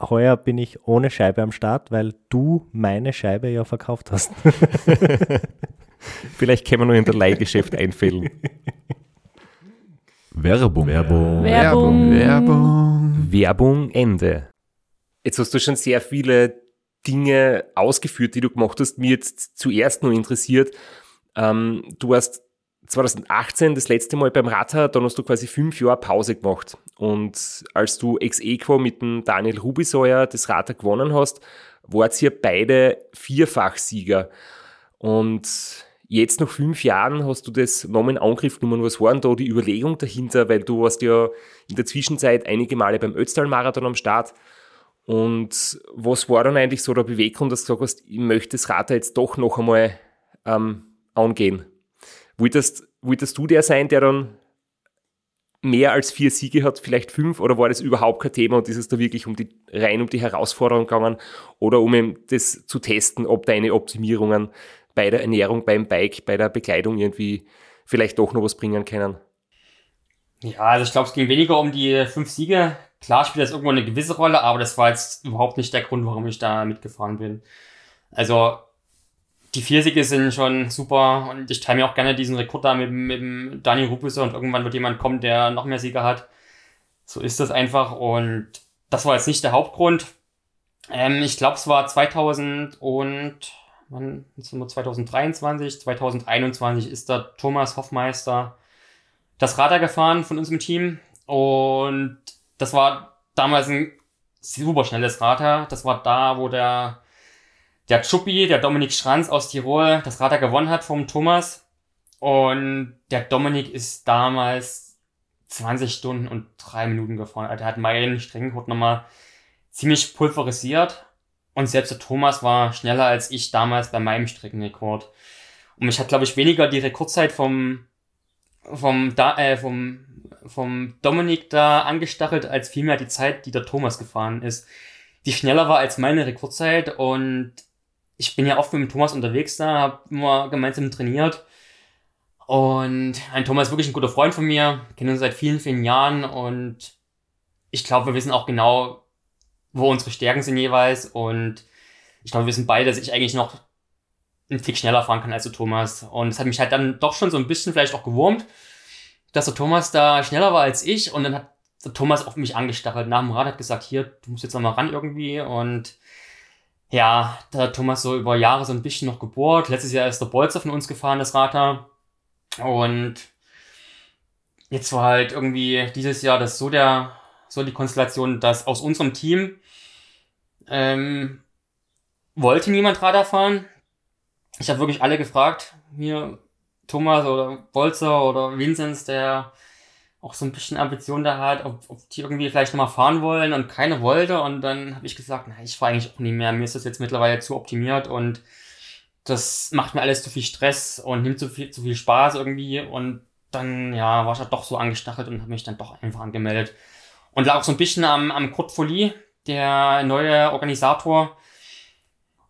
Heuer bin ich ohne Scheibe am Start, weil du meine Scheibe ja verkauft hast. <laughs> Vielleicht können wir noch in der Leihgeschäft einfällen. Werbung. Werbung. Werbung. Werbung. Werbung Ende. Jetzt hast du schon sehr viele Dinge ausgeführt, die du gemacht hast. Mir jetzt zuerst nur interessiert, ähm, du hast 2018 das letzte Mal beim dann hast du quasi fünf Jahre Pause gemacht. Und als du ex equo mit dem Daniel Rubisäuer das Radar gewonnen hast, wart ihr beide Vierfachsieger. Und jetzt nach fünf Jahren hast du das in Angriff genommen. Was war denn da die Überlegung dahinter? Weil du warst ja in der Zwischenzeit einige Male beim Ötztal-Marathon am Start. Und was war dann eigentlich so der Beweggrund, dass du gesagt hast, ich möchte das Radar jetzt doch noch einmal ähm, angehen? Wolltest, wolltest du der sein, der dann mehr als vier Siege hat, vielleicht fünf, oder war das überhaupt kein Thema und ist es da wirklich um die, rein um die Herausforderung gegangen oder um eben das zu testen, ob deine Optimierungen bei der Ernährung, beim Bike, bei der Bekleidung irgendwie vielleicht doch noch was bringen können? Ja, also ich glaube, es ging weniger um die fünf Siege. Klar spielt das irgendwo eine gewisse Rolle, aber das war jetzt überhaupt nicht der Grund, warum ich da mitgefahren bin. Also die vier Siege sind schon super und ich teile mir auch gerne diesen Rekord da mit, mit Daniel Rupuse und irgendwann wird jemand kommen, der noch mehr Siege hat. So ist das einfach und das war jetzt nicht der Hauptgrund. Ähm, ich glaube, es war 2000 und wann sind wir 2023, 2021 ist der Thomas Hoffmeister das Radar gefahren von unserem Team und das war damals ein super schnelles Radar. Das war da, wo der der Chuppi, der Dominik Schranz aus Tirol, das Radar gewonnen hat vom Thomas. Und der Dominik ist damals 20 Stunden und drei Minuten gefahren. Also er hat meinen Streckencode nochmal ziemlich pulverisiert. Und selbst der Thomas war schneller als ich damals bei meinem Streckenrekord. Und mich hat, glaube ich, weniger die Rekordzeit vom, vom, da, äh, vom, vom Dominik da angestachelt, als vielmehr die Zeit, die der Thomas gefahren ist, die schneller war als meine Rekordzeit. Und ich bin ja oft mit dem Thomas unterwegs da, habe immer gemeinsam trainiert. Und ein Thomas ist wirklich ein guter Freund von mir, kennen uns seit vielen, vielen Jahren und ich glaube, wir wissen auch genau, wo unsere Stärken sind jeweils und ich glaube, wir wissen beide, dass ich eigentlich noch einen Tick schneller fahren kann als der Thomas. Und es hat mich halt dann doch schon so ein bisschen vielleicht auch gewurmt, dass der Thomas da schneller war als ich und dann hat der Thomas auf mich angestachelt. Nach dem Rad hat gesagt, hier, du musst jetzt noch mal ran irgendwie und ja, da hat Thomas so über Jahre so ein bisschen noch gebohrt. Letztes Jahr ist der Bolzer von uns gefahren, das Radar. Und jetzt war halt irgendwie dieses Jahr das so der, so die Konstellation, dass aus unserem Team ähm, wollte niemand Radar fahren. Ich habe wirklich alle gefragt, mir Thomas oder Bolzer oder Vinzenz, der auch so ein bisschen Ambition da hat, ob, ob die irgendwie vielleicht nochmal fahren wollen und keine wollte. Und dann habe ich gesagt, na, ich fahre eigentlich auch nie mehr. Mir ist das jetzt mittlerweile zu optimiert und das macht mir alles zu viel Stress und nimmt zu viel, zu viel Spaß irgendwie. Und dann, ja, war ich halt doch so angestachelt und habe mich dann doch einfach angemeldet. Und lag auch so ein bisschen am, am Kurt Folie, der neue Organisator.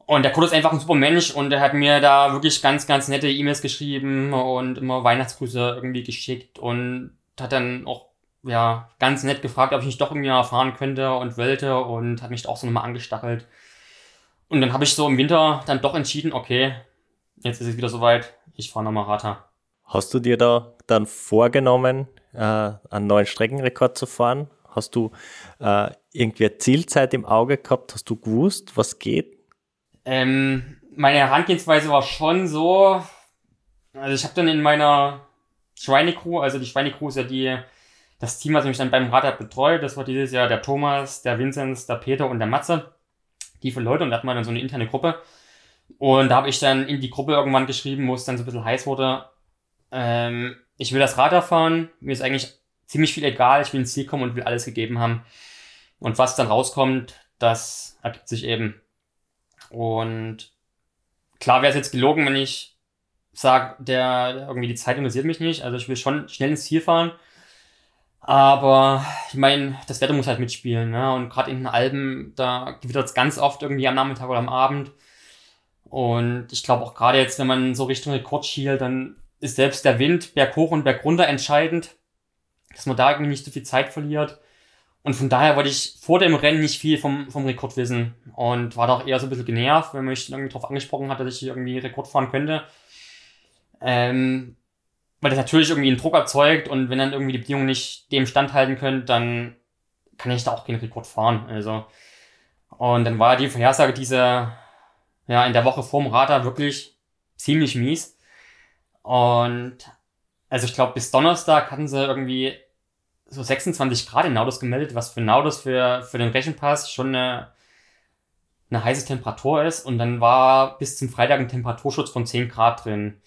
Und der Kurt ist einfach ein super Mensch und er hat mir da wirklich ganz, ganz nette E-Mails geschrieben und immer Weihnachtsgrüße irgendwie geschickt und hat dann auch ja, ganz nett gefragt, ob ich nicht doch irgendwie mal fahren könnte und wollte und hat mich auch so nochmal angestachelt. Und dann habe ich so im Winter dann doch entschieden, okay, jetzt ist es wieder soweit, ich fahre nochmal Rata. Hast du dir da dann vorgenommen, äh, einen neuen Streckenrekord zu fahren? Hast du äh, irgendwie eine Zielzeit im Auge gehabt? Hast du gewusst, was geht? Ähm, meine Herangehensweise war schon so, also ich habe dann in meiner Schweinecrew, also die Schweinecrew ist ja die, das Team, was mich dann beim Radar betreut. Das war dieses Jahr der Thomas, der Vinzenz, der Peter und der Matze. Die für Leute und da hat man dann so eine interne Gruppe. Und da habe ich dann in die Gruppe irgendwann geschrieben, wo es dann so ein bisschen heiß wurde. Ähm, ich will das Radar fahren. Mir ist eigentlich ziemlich viel egal. Ich will ins Ziel kommen und will alles gegeben haben. Und was dann rauskommt, das ergibt sich eben. Und klar wäre es jetzt gelogen, wenn ich sage, der irgendwie die Zeit interessiert mich nicht. Also ich will schon schnell ins Ziel fahren. Aber ich meine, das Wetter muss halt mitspielen. Ne? Und gerade in den Alpen, da gewittert es ganz oft irgendwie am Nachmittag oder am Abend. Und ich glaube auch gerade jetzt, wenn man so Richtung Rekord schielt, dann ist selbst der Wind berghoch und bergunter entscheidend, dass man da irgendwie nicht so viel Zeit verliert. Und von daher wollte ich vor dem Rennen nicht viel vom, vom Rekord wissen und war doch eher so ein bisschen genervt, wenn mich irgendwie darauf angesprochen hat, dass ich irgendwie Rekord fahren könnte. Ähm, weil das natürlich irgendwie einen Druck erzeugt und wenn dann irgendwie die Bedingungen nicht dem standhalten können, dann kann ich da auch keinen Rekord fahren. Also. Und dann war die Vorhersage diese, ja, in der Woche vorm Radar wirklich ziemlich mies. Und also ich glaube, bis Donnerstag hatten sie irgendwie so 26 Grad in Naudus gemeldet, was für Naudus für, für den Rechenpass schon eine, eine heiße Temperatur ist. Und dann war bis zum Freitag ein Temperaturschutz von 10 Grad drin.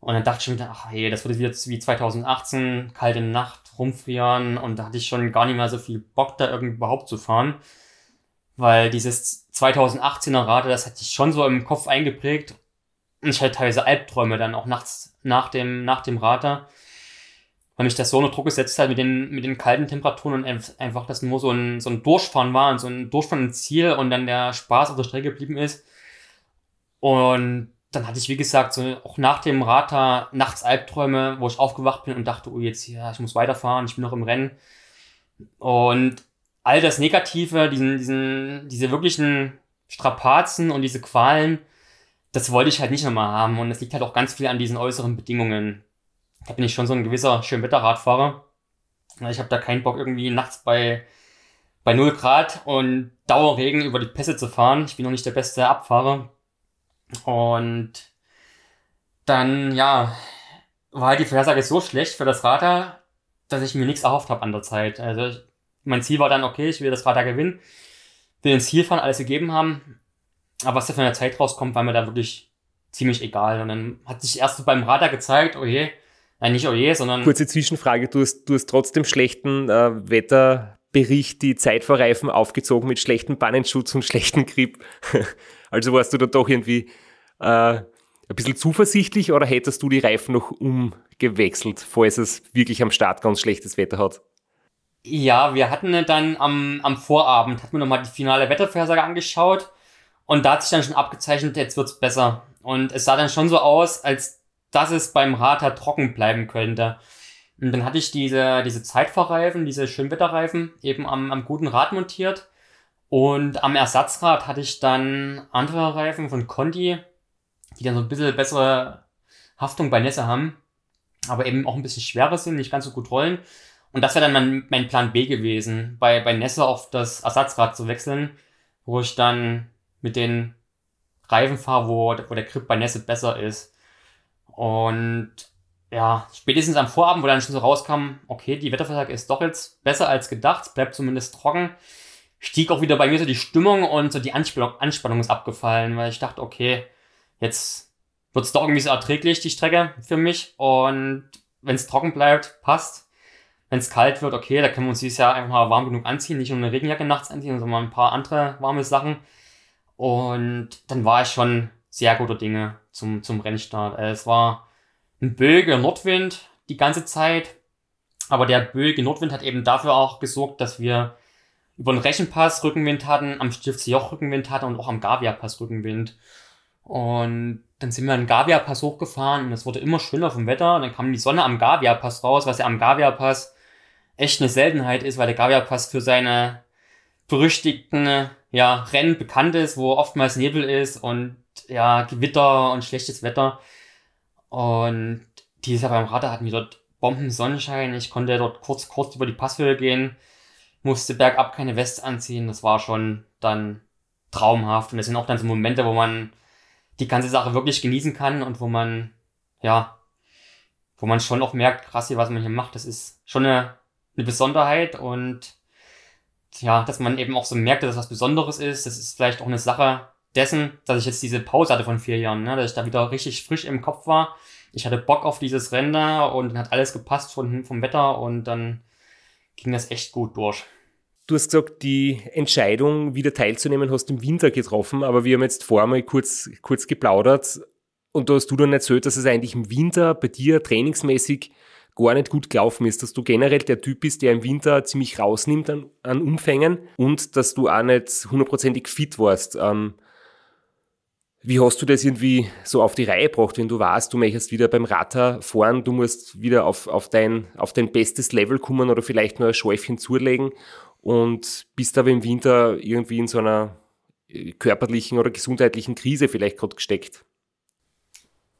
Und dann dachte ich mir, ach hey, das wird jetzt wie 2018, kalte Nacht, rumfrieren. Und da hatte ich schon gar nicht mehr so viel Bock, da irgendwie überhaupt zu fahren. Weil dieses 2018er Rad, das hatte ich schon so im Kopf eingeprägt. Und ich hatte teilweise Albträume dann auch nachts nach dem, nach dem Radar. weil mich das so unter Druck gesetzt hat mit den, mit den kalten Temperaturen und einfach das nur so ein, so ein Durchfahren war und so ein Durchfahren ins Ziel und dann der Spaß auf der Strecke geblieben ist. Und dann hatte ich, wie gesagt, so auch nach dem Rata nachts Albträume, wo ich aufgewacht bin und dachte, oh, jetzt, ja, ich muss weiterfahren, ich bin noch im Rennen. Und all das Negative, diesen, diesen, diese wirklichen Strapazen und diese Qualen, das wollte ich halt nicht nochmal haben. Und es liegt halt auch ganz viel an diesen äußeren Bedingungen. Da bin ich schon so ein gewisser Schönwetterradfahrer. Ich habe da keinen Bock, irgendwie nachts bei, bei 0 Grad und Dauerregen über die Pässe zu fahren. Ich bin noch nicht der beste Abfahrer. Und dann, ja, war halt die Vorhersage so schlecht für das Radar, dass ich mir nichts erhofft habe an der Zeit. Also ich, mein Ziel war dann, okay, ich will das Radar gewinnen, will ins Ziel fahren, alles gegeben haben. Aber was da von der Zeit rauskommt, war mir da wirklich ziemlich egal. Und dann hat sich erst so beim Radar gezeigt, oh je, nein, nicht oh je, sondern... Kurze Zwischenfrage, du hast, du hast trotzdem schlechten äh, Wetterbericht die Zeitvorreifen aufgezogen mit schlechtem Bannenschutz und schlechtem Grip. <laughs> also warst du da doch irgendwie äh, ein bisschen zuversichtlich oder hättest du die Reifen noch umgewechselt, falls es wirklich am Start ganz schlechtes Wetter hat? Ja, wir hatten dann am, am Vorabend, hatten wir nochmal die finale Wettervorhersage angeschaut und da hat sich dann schon abgezeichnet, jetzt wird's besser. Und es sah dann schon so aus, als dass es beim Radar trocken bleiben könnte. Und dann hatte ich diese, diese Zeitfahrreifen, diese Schönwetterreifen eben am, am guten Rad montiert. Und am Ersatzrad hatte ich dann andere Reifen von Conti, die dann so ein bisschen bessere Haftung bei Nässe haben, aber eben auch ein bisschen schwerer sind, nicht ganz so gut rollen. Und das wäre dann mein, mein Plan B gewesen, bei, bei Nässe auf das Ersatzrad zu wechseln, wo ich dann mit den Reifen fahre, wo, wo der Grip bei Nässe besser ist. Und ja, spätestens am Vorabend, wo dann schon so rauskam, okay, die Wetterversage ist doch jetzt besser als gedacht, bleibt zumindest trocken, stieg auch wieder bei mir so die Stimmung und so die Anspannung, Anspannung ist abgefallen, weil ich dachte, okay, jetzt wird's doch irgendwie so erträglich, die Strecke für mich. Und wenn es trocken bleibt, passt. Wenn es kalt wird, okay, da können wir uns dieses Jahr einfach mal warm genug anziehen, nicht nur eine Regenjacke nachts anziehen, sondern ein paar andere warme Sachen. Und dann war ich schon sehr guter Dinge zum, zum Rennstart. Äh, es war ein böiger Nordwind die ganze Zeit. Aber der böige Nordwind hat eben dafür auch gesorgt, dass wir über den Rechenpass Rückenwind hatten, am Stiftsjoch Rückenwind hatten und auch am Gavia-Pass Rückenwind. Und dann sind wir den Gavia-Pass hochgefahren und es wurde immer schöner vom Wetter. Und dann kam die Sonne am Gavia-Pass raus, was ja am Gavia-Pass echt eine Seltenheit ist, weil der Gavia-Pass für seine berüchtigten ja, Rennen bekannt ist, wo oftmals Nebel ist und ja, Gewitter und schlechtes Wetter. Und dieses Jahr beim Radar hatten wir dort Bomben Sonnenschein. Ich konnte dort kurz, kurz über die Passhöhe gehen, musste bergab keine Weste anziehen. Das war schon dann traumhaft. Und das sind auch dann so Momente, wo man die ganze Sache wirklich genießen kann und wo man, ja, wo man schon auch merkt, krass hier, was man hier macht, das ist schon eine, eine Besonderheit und ja, dass man eben auch so merkt, dass das was Besonderes ist. Das ist vielleicht auch eine Sache dessen, dass ich jetzt diese Pause hatte von vier Jahren, ne? dass ich da wieder richtig frisch im Kopf war. Ich hatte Bock auf dieses Rennen und dann hat alles gepasst von, vom Wetter und dann ging das echt gut durch. Du hast gesagt, die Entscheidung, wieder teilzunehmen, hast du im Winter getroffen, aber wir haben jetzt vorher mal kurz, kurz geplaudert und da hast du dann erzählt, dass es eigentlich im Winter bei dir trainingsmäßig gar nicht gut gelaufen ist, dass du generell der Typ bist, der im Winter ziemlich rausnimmt an, an Umfängen und dass du auch nicht hundertprozentig fit warst. Ähm, wie hast du das irgendwie so auf die Reihe gebracht, wenn du warst, du möchtest wieder beim Radar fahren, du musst wieder auf, auf, dein, auf dein bestes Level kommen oder vielleicht nur ein Schäufchen zulegen und bist aber im Winter irgendwie in so einer äh, körperlichen oder gesundheitlichen Krise vielleicht gerade gesteckt?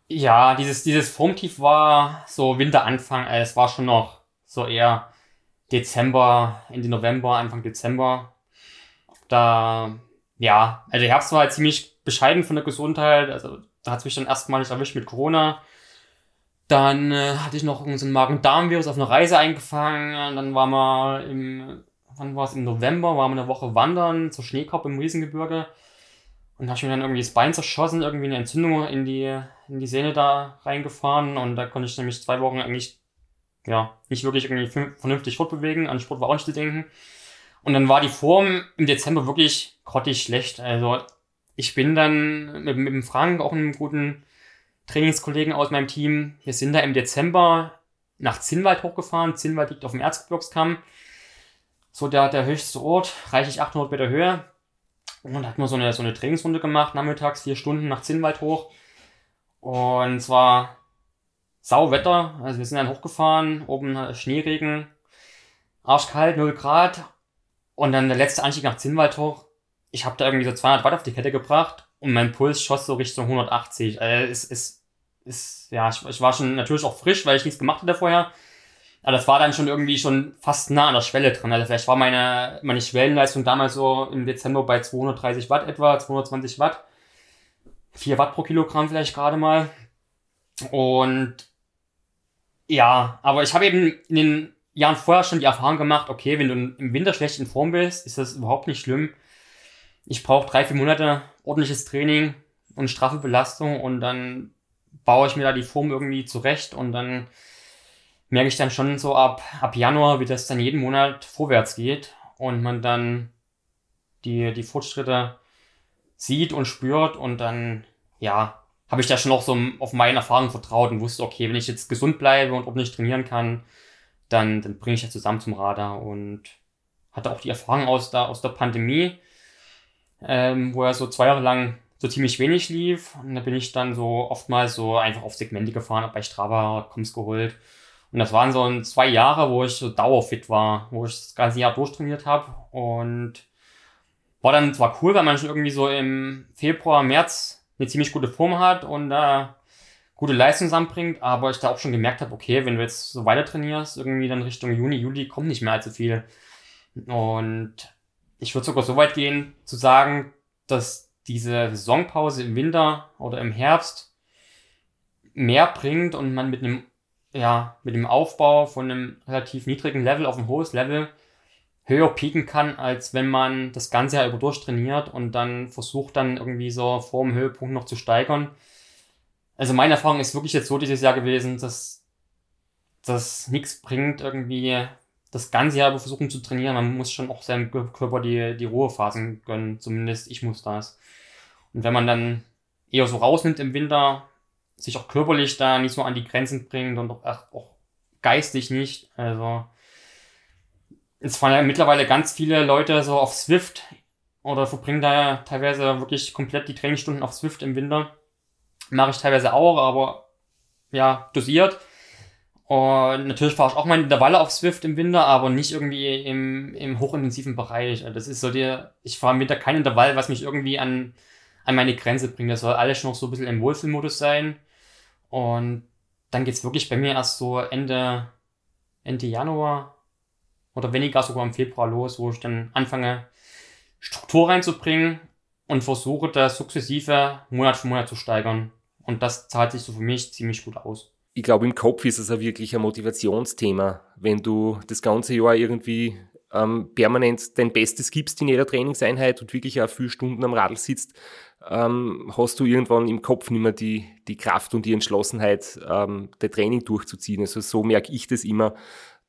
Ja, dieses, dieses Formtief war so Winteranfang, äh, es war schon noch so eher Dezember, Ende November, Anfang Dezember. Da, ja, also Herbst war halt ziemlich bescheiden von der Gesundheit, also da hat es mich dann erstmalig erwischt mit Corona. Dann äh, hatte ich noch so ein Magen-Darm-Virus auf einer Reise eingefangen, dann waren wir im wann war es, im November, waren wir eine Woche wandern zur Schneekopf im Riesengebirge. Und da habe ich mir dann irgendwie das Bein zerschossen, irgendwie eine Entzündung in die, in die Sehne da reingefahren. Und da konnte ich nämlich zwei Wochen eigentlich, ja, nicht wirklich irgendwie vernünftig fortbewegen. An Sport war auch nicht zu denken. Und dann war die Form im Dezember wirklich grottig schlecht. Also ich bin dann mit, mit dem Frank, auch einem guten Trainingskollegen aus meinem Team, wir sind da im Dezember nach Zinnwald hochgefahren. Zinnwald liegt auf dem Erzgebirgskamm. So der, der höchste Ort, reichlich 800 Meter Höhe. Und da hat man so eine, so eine Trainingsrunde gemacht, nachmittags vier Stunden nach Zinnwald hoch. Und zwar Sauwetter. Also wir sind dann hochgefahren, oben Schneeregen, arschkalt, 0 Grad. Und dann der letzte Anstieg nach Zinnwald hoch. Ich habe da irgendwie so 200 Watt auf die Kette gebracht und mein Puls schoss so Richtung 180. Also es ist ja, ich, ich war schon natürlich auch frisch, weil ich nichts gemacht hatte vorher. Aber das war dann schon irgendwie schon fast nah an der Schwelle dran. Also vielleicht war meine, meine Schwellenleistung damals so im Dezember bei 230 Watt etwa, 220 Watt. 4 Watt pro Kilogramm vielleicht gerade mal. Und ja, aber ich habe eben in den Jahren vorher schon die Erfahrung gemacht, okay, wenn du im Winter schlecht in Form bist, ist das überhaupt nicht schlimm. Ich brauche drei, vier Monate ordentliches Training und straffe Belastung und dann baue ich mir da die Form irgendwie zurecht und dann merke ich dann schon so ab, ab Januar, wie das dann jeden Monat vorwärts geht und man dann die, die Fortschritte sieht und spürt und dann, ja, habe ich da schon auch so auf meine Erfahrungen vertraut und wusste, okay, wenn ich jetzt gesund bleibe und ordentlich trainieren kann, dann, dann bringe ich das zusammen zum Radar und hatte auch die Erfahrung aus der, aus der Pandemie, ähm, wo er so zwei Jahre lang so ziemlich wenig lief. Und da bin ich dann so oftmals so einfach auf Segmente gefahren, hab bei Strava Koms geholt. Und das waren so zwei Jahre, wo ich so dauerfit war, wo ich das ganze Jahr durchtrainiert habe. Und war dann zwar cool, weil man schon irgendwie so im Februar, März eine ziemlich gute Form hat und äh, gute Leistung zusammenbringt, aber ich da auch schon gemerkt habe, okay, wenn du jetzt so weiter trainierst, irgendwie dann Richtung Juni, Juli kommt nicht mehr allzu viel. Und ich würde sogar so weit gehen, zu sagen, dass diese Saisonpause im Winter oder im Herbst mehr bringt und man mit einem, ja, mit dem Aufbau von einem relativ niedrigen Level auf ein hohes Level höher pieken kann, als wenn man das ganze Jahr über durchtrainiert und dann versucht dann irgendwie so vor dem Höhepunkt noch zu steigern. Also meine Erfahrung ist wirklich jetzt so dieses Jahr gewesen, dass das nichts bringt, irgendwie das ganze Jahr über versuchen zu trainieren. Man muss schon auch seinem Körper die, die Ruhephasen gönnen. Zumindest ich muss das. Und wenn man dann eher so rausnimmt im Winter, sich auch körperlich da nicht so an die Grenzen bringt und auch, auch geistig nicht. Also es fahren ja mittlerweile ganz viele Leute so auf Swift oder verbringen da teilweise wirklich komplett die Trainingsstunden auf Swift im Winter. Mache ich teilweise auch, aber ja, dosiert. Und natürlich fahre ich auch mal Intervalle auf Swift im Winter, aber nicht irgendwie im, im hochintensiven Bereich. Also das ist so der, ich fahre im Winter kein Intervall, was mich irgendwie an, an meine Grenze bringt. Das soll alles noch so ein bisschen im Wohlfühlmodus sein. Und dann geht's wirklich bei mir erst so Ende, Ende Januar oder weniger sogar im Februar los, wo ich dann anfange, Struktur reinzubringen und versuche, das sukzessive Monat für Monat zu steigern. Und das zahlt sich so für mich ziemlich gut aus ich glaube, im Kopf ist es ja wirklich ein Motivationsthema. Wenn du das ganze Jahr irgendwie ähm, permanent dein Bestes gibst in jeder Trainingseinheit und wirklich auch viele Stunden am Radl sitzt, ähm, hast du irgendwann im Kopf nicht mehr die, die Kraft und die Entschlossenheit, ähm, der Training durchzuziehen. Also so merke ich das immer,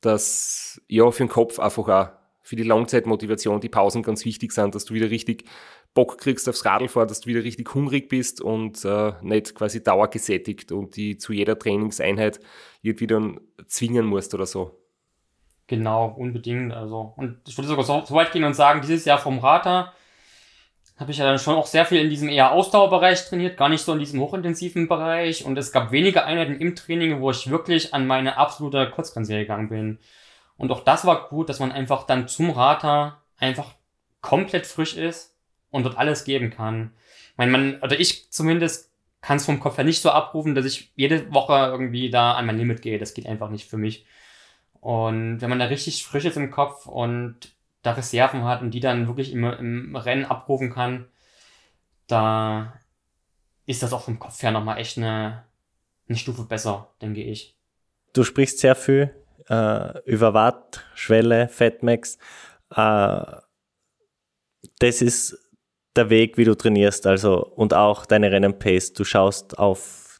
dass ja für den Kopf einfach auch für die Langzeitmotivation die Pausen ganz wichtig sind, dass du wieder richtig Bock kriegst aufs Radlfahren, dass du wieder richtig hungrig bist und äh, nicht quasi dauergesättigt und die zu jeder Trainingseinheit irgendwie dann zwingen musst oder so. Genau, unbedingt. Also, und ich würde sogar so, weit gehen und sagen, dieses Jahr vom Rata habe ich ja dann schon auch sehr viel in diesem eher Ausdauerbereich trainiert, gar nicht so in diesem hochintensiven Bereich. Und es gab wenige Einheiten im Training, wo ich wirklich an meine absolute Kurzgrenze gegangen bin. Und auch das war gut, dass man einfach dann zum Rata einfach komplett frisch ist und dort alles geben kann. Ich meine, man, oder ich zumindest kann es vom Kopf her nicht so abrufen, dass ich jede Woche irgendwie da an mein Limit gehe. Das geht einfach nicht für mich. Und wenn man da richtig frisch ist im Kopf und da Reserven hat und die dann wirklich im, im Rennen abrufen kann, da ist das auch vom Kopf her nochmal echt eine, eine Stufe besser, denke ich. Du sprichst sehr viel äh, über Watt, Schwelle, Fatmax. Äh, das ist der Weg, wie du trainierst, also und auch deine Rennenpace. Du schaust auf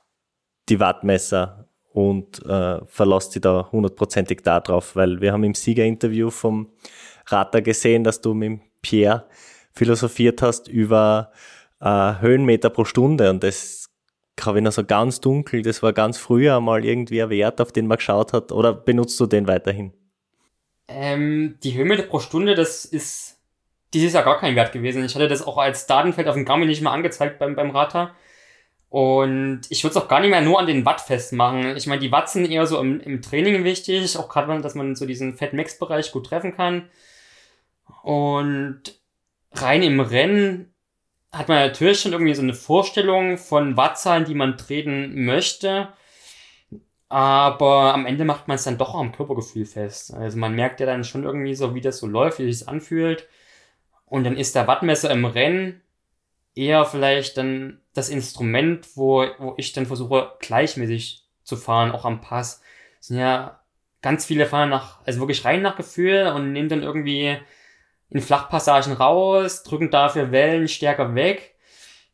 die Wattmesser und äh, verlässt dich da hundertprozentig darauf, weil wir haben im Siegerinterview vom Rata gesehen, dass du mit Pierre philosophiert hast über äh, Höhenmeter pro Stunde und das kann ich noch so ganz dunkel, das war ganz früher mal irgendwie ein Wert, auf den man geschaut hat. Oder benutzt du den weiterhin? Ähm, die Höhenmeter pro Stunde, das ist dieses Jahr gar kein Wert gewesen. Ich hatte das auch als Datenfeld auf dem Garmin nicht mehr angezeigt beim, beim Rata. Und ich würde es auch gar nicht mehr nur an den Watt festmachen. Ich meine, die Watt sind eher so im, im Training wichtig, auch gerade, dass man so diesen Fat-Max-Bereich gut treffen kann. Und rein im Rennen hat man natürlich schon irgendwie so eine Vorstellung von Wattzahlen, die man treten möchte. Aber am Ende macht man es dann doch am Körpergefühl fest. Also man merkt ja dann schon irgendwie so, wie das so läuft, wie sich das anfühlt. Und dann ist der Wattmesser im Rennen eher vielleicht dann das Instrument, wo, wo ich dann versuche, gleichmäßig zu fahren, auch am Pass. Es sind ja ganz viele fahren nach, also wirklich rein nach Gefühl und nehmen dann irgendwie in Flachpassagen raus, drücken dafür Wellen stärker weg.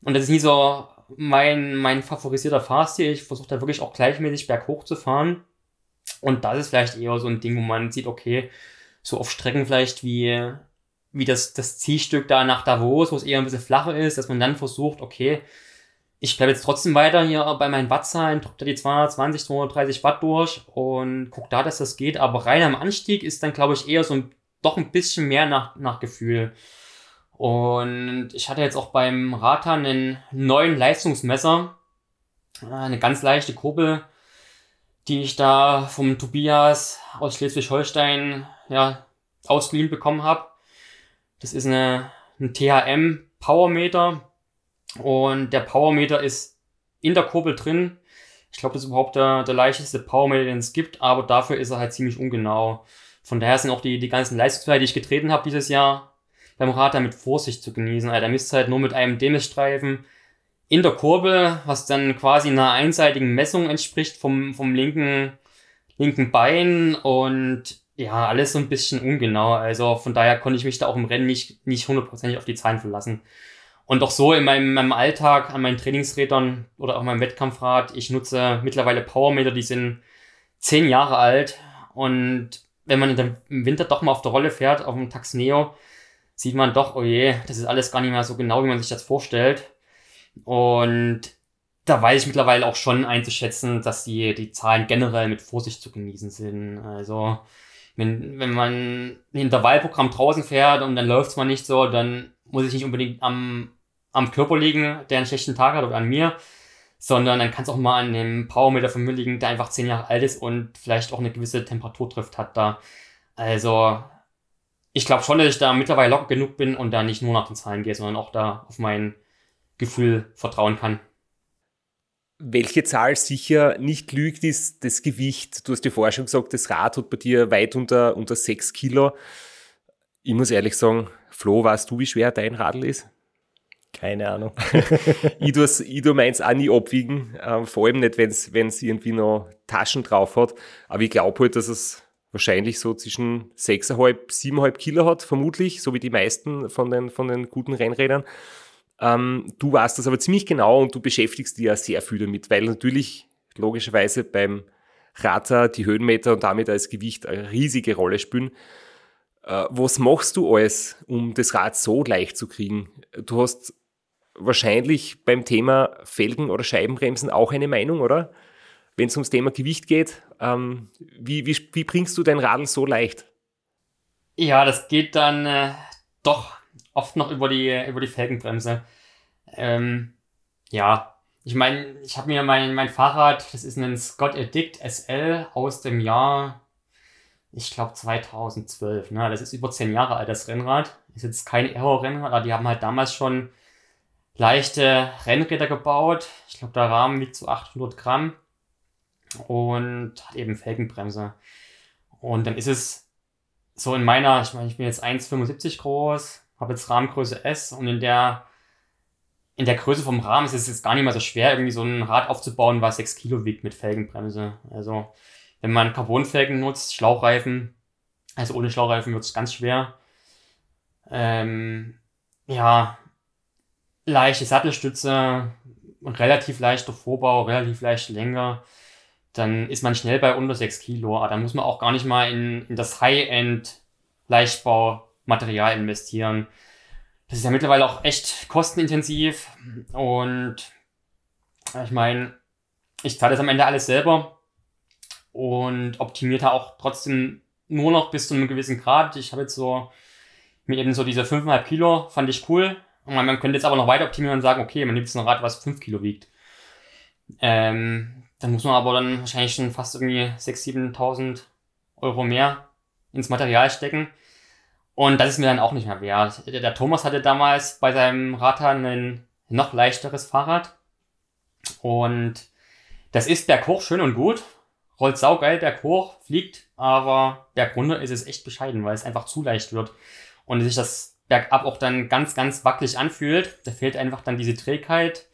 Und das ist nie so mein, mein favorisierter Fahrstil. Ich versuche da wirklich auch gleichmäßig berghoch zu fahren. Und das ist vielleicht eher so ein Ding, wo man sieht, okay, so auf Strecken vielleicht wie, wie das, das Zielstück da nach Davos, wo es eher ein bisschen flacher ist, dass man dann versucht, okay, ich bleibe jetzt trotzdem weiter hier bei meinen Wattzahlen, drücke da die 220, 230 Watt durch und gucke da, dass das geht. Aber rein am Anstieg ist dann, glaube ich, eher so ein, doch ein bisschen mehr nach, nach Gefühl. Und ich hatte jetzt auch beim Rata einen neuen Leistungsmesser, eine ganz leichte Kurbel, die ich da vom Tobias aus Schleswig-Holstein ja, ausgeliehen bekommen habe. Das ist eine, ein THM Powermeter und der Powermeter ist in der Kurbel drin. Ich glaube, das ist überhaupt der, der leichteste Powermeter, den es gibt, aber dafür ist er halt ziemlich ungenau. Von daher sind auch die, die ganzen Leistungswerte, die ich getreten habe dieses Jahr, beim Radar mit Vorsicht zu genießen. Da misst halt nur mit einem Demisstreifen in der Kurbel, was dann quasi einer einseitigen Messung entspricht vom, vom linken, linken Bein und ja, alles so ein bisschen ungenau. Also von daher konnte ich mich da auch im Rennen nicht, nicht hundertprozentig auf die Zahlen verlassen. Und auch so in meinem, meinem Alltag, an meinen Trainingsrädern oder auch meinem Wettkampfrad, ich nutze mittlerweile Powermeter, die sind zehn Jahre alt. Und wenn man im Winter doch mal auf der Rolle fährt, auf dem Tax Neo, sieht man doch, oh je, das ist alles gar nicht mehr so genau, wie man sich das vorstellt. Und da weiß ich mittlerweile auch schon einzuschätzen, dass die, die Zahlen generell mit Vorsicht zu genießen sind. Also, wenn, wenn man ein Intervallprogramm draußen fährt und dann läuft's mal nicht so, dann muss ich nicht unbedingt am, am Körper liegen, der einen schlechten Tag hat oder an mir, sondern dann kann es auch mal an dem Powermeter von mir liegen, der einfach zehn Jahre alt ist und vielleicht auch eine gewisse Temperaturtrift hat da. Also ich glaube schon, dass ich da mittlerweile locker genug bin und da nicht nur nach den Zahlen gehe, sondern auch da auf mein Gefühl vertrauen kann. Welche Zahl sicher nicht lügt, ist das Gewicht. Du hast dir vorher schon gesagt, das Rad hat bei dir weit unter, unter 6 Kilo. Ich muss ehrlich sagen, Flo, weißt du, wie schwer dein Radl ist? Keine Ahnung. <laughs> ich tue ich meins auch nie abwiegen, äh, vor allem nicht, wenn es irgendwie noch Taschen drauf hat. Aber ich glaube halt, dass es wahrscheinlich so zwischen 6,5, 7,5 Kilo hat, vermutlich, so wie die meisten von den, von den guten Rennrädern. Ähm, du weißt das aber ziemlich genau und du beschäftigst dich ja sehr viel damit, weil natürlich logischerweise beim Radler die Höhenmeter und damit als Gewicht eine riesige Rolle spielen. Äh, was machst du alles, um das Rad so leicht zu kriegen? Du hast wahrscheinlich beim Thema Felgen oder Scheibenbremsen auch eine Meinung, oder? wenn es ums Thema Gewicht geht. Ähm, wie, wie, wie bringst du dein Radl so leicht? Ja, das geht dann äh, doch oft noch über die, über die Felgenbremse. Ähm, ja, ich meine, ich habe mir mein, mein Fahrrad, das ist ein Scott Addict SL aus dem Jahr, ich glaube 2012. Ne? Das ist über zehn Jahre alt, das Rennrad. Ist jetzt kein Aero-Rennrad, aber die haben halt damals schon leichte Rennräder gebaut. Ich glaube, der Rahmen wiegt so 800 Gramm und hat eben Felgenbremse. Und dann ist es so in meiner, ich meine, ich bin jetzt 1,75 groß, habe jetzt Rahmengröße S und in der in der Größe vom Rahmen ist es jetzt gar nicht mehr so schwer, irgendwie so ein Rad aufzubauen, was 6 Kilo wiegt mit Felgenbremse. Also, wenn man Carbonfelgen nutzt, Schlauchreifen, also ohne Schlauchreifen wird es ganz schwer. Ähm, ja, leichte Sattelstütze, relativ leichter Vorbau, relativ leicht länger dann ist man schnell bei unter 6 Kilo. Aber dann muss man auch gar nicht mal in, in das High-End Leichtbaumaterial investieren. Das ist ja mittlerweile auch echt kostenintensiv und Ich meine, ich zahle das am Ende alles selber und optimiert da auch trotzdem nur noch bis zu einem gewissen Grad. Ich habe jetzt so mir eben so diese 5,5 Kilo, fand ich cool. Und man könnte jetzt aber noch weiter optimieren und sagen, okay, man nimmt jetzt ein Rad, was 5 Kilo wiegt. Ähm, dann muss man aber dann wahrscheinlich schon fast irgendwie 6.000, 7.000 Euro mehr ins Material stecken. Und das ist mir dann auch nicht mehr wert. Der, Thomas hatte damals bei seinem Radhahn ein noch leichteres Fahrrad. Und das ist berghoch schön und gut. Rollt saugeil berghoch, fliegt, aber bergunter ist es echt bescheiden, weil es einfach zu leicht wird. Und sich das bergab auch dann ganz, ganz wackelig anfühlt. Da fehlt einfach dann diese Trägheit.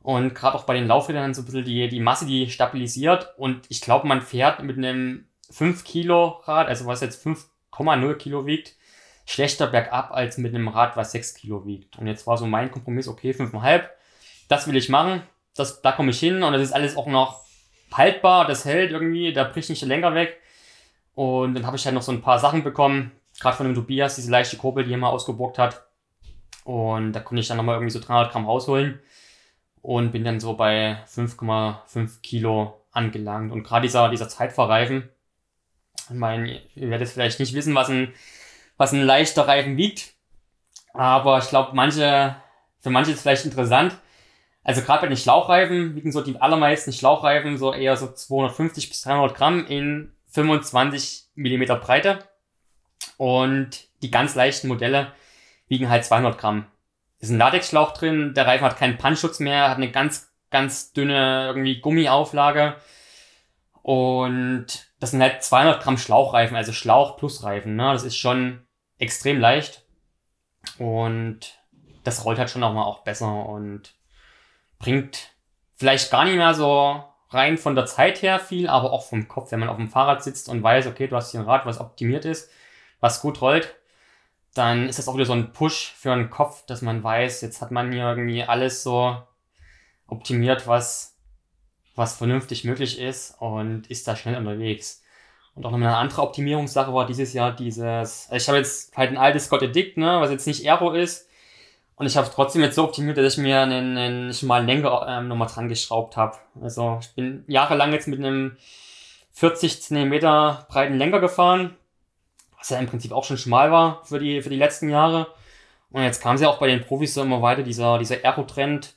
Und gerade auch bei den Laufrädern so ein bisschen die, die Masse, die stabilisiert. Und ich glaube, man fährt mit einem 5 Kilo Rad, also was jetzt 5,0 Kilo wiegt, schlechter bergab als mit einem Rad, was 6 Kilo wiegt. Und jetzt war so mein Kompromiss, okay, 5,5. Das will ich machen. Das, da komme ich hin und das ist alles auch noch haltbar, das hält irgendwie, da bricht nicht der Lenker weg. Und dann habe ich halt noch so ein paar Sachen bekommen, gerade von dem Tobias, diese leichte Kurbel, die er mal ausgebockt hat. Und da konnte ich dann nochmal irgendwie so 300 Gramm rausholen und bin dann so bei 5,5 Kilo angelangt. Und gerade dieser, dieser Zeitverreifen, ich meine, ihr werdet vielleicht nicht wissen, was ein, was ein leichter Reifen wiegt, aber ich glaube, manche, für manche ist es vielleicht interessant. Also gerade bei den Schlauchreifen wiegen so die allermeisten Schlauchreifen so eher so 250 bis 300 Gramm in 25 Millimeter Breite. Und die ganz leichten Modelle wiegen halt 200 Gramm. Ist ein Latexschlauch drin, der Reifen hat keinen Pannschutz mehr, hat eine ganz, ganz dünne irgendwie Gummiauflage. Und das sind halt 200 Gramm Schlauchreifen, also Schlauch plus Reifen. Ne? Das ist schon extrem leicht. Und das rollt halt schon auch mal auch besser und bringt vielleicht gar nicht mehr so rein von der Zeit her viel, aber auch vom Kopf, wenn man auf dem Fahrrad sitzt und weiß, okay, du hast hier ein Rad, was optimiert ist, was gut rollt, dann ist das auch wieder so ein Push für den Kopf, dass man weiß, jetzt hat man hier irgendwie alles so optimiert, was, was vernünftig möglich ist und ist da schnell unterwegs. Und auch noch eine andere Optimierungssache war dieses Jahr dieses, also ich habe jetzt halt ein altes Scott Addict, ne, was jetzt nicht Aero ist. Und ich habe es trotzdem jetzt so optimiert, dass ich mir einen, einen schmalen Lenker ähm, nochmal dran geschraubt habe. Also ich bin jahrelang jetzt mit einem 40 cm breiten Lenker gefahren, was ja im Prinzip auch schon schmal war für die, für die letzten Jahre. Und jetzt kam sie ja auch bei den Profis so immer weiter, dieser, dieser Aero-Trend.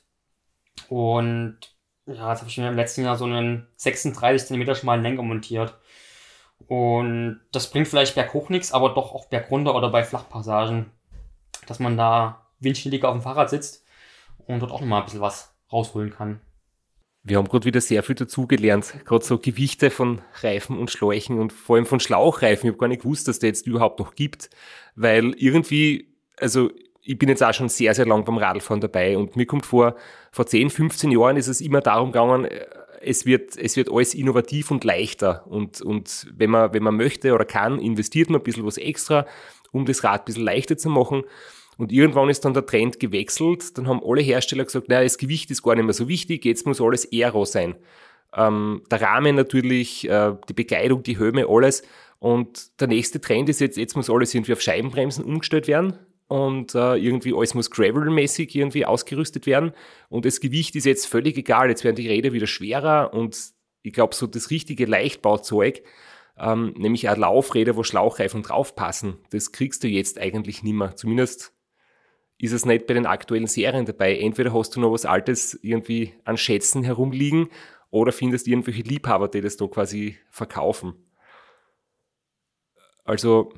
Und ja, jetzt habe ich mir im letzten Jahr so einen 36 cm schmalen Lenker montiert. Und das bringt vielleicht berghoch nichts, aber doch auch bergunter oder bei Flachpassagen, dass man da windschnittiger auf dem Fahrrad sitzt und dort auch nochmal ein bisschen was rausholen kann. Wir haben gerade wieder sehr viel dazugelernt, gerade so Gewichte von Reifen und Schläuchen und vor allem von Schlauchreifen. Ich habe gar nicht gewusst, dass der jetzt überhaupt noch gibt, weil irgendwie, also ich bin jetzt auch schon sehr, sehr lang beim Radfahren dabei und mir kommt vor, vor 10, 15 Jahren ist es immer darum gegangen, es wird, es wird alles innovativ und leichter und, und wenn man, wenn man möchte oder kann, investiert man ein bisschen was extra, um das Rad ein bisschen leichter zu machen. Und irgendwann ist dann der Trend gewechselt. Dann haben alle Hersteller gesagt, naja, das Gewicht ist gar nicht mehr so wichtig, jetzt muss alles Aero sein. Ähm, der Rahmen natürlich, äh, die Bekleidung, die Höhe, alles. Und der nächste Trend ist jetzt, jetzt muss alles irgendwie auf Scheibenbremsen umgestellt werden und äh, irgendwie alles muss Gravel-mäßig irgendwie ausgerüstet werden. Und das Gewicht ist jetzt völlig egal. Jetzt werden die Räder wieder schwerer und ich glaube, so das richtige Leichtbauzeug, ähm, nämlich auch Laufräder, wo Schlauchreifen draufpassen, das kriegst du jetzt eigentlich nimmer. Zumindest ist es nicht bei den aktuellen Serien dabei. Entweder hast du noch was Altes irgendwie an Schätzen herumliegen oder findest irgendwelche Liebhaber, die das da quasi verkaufen. Also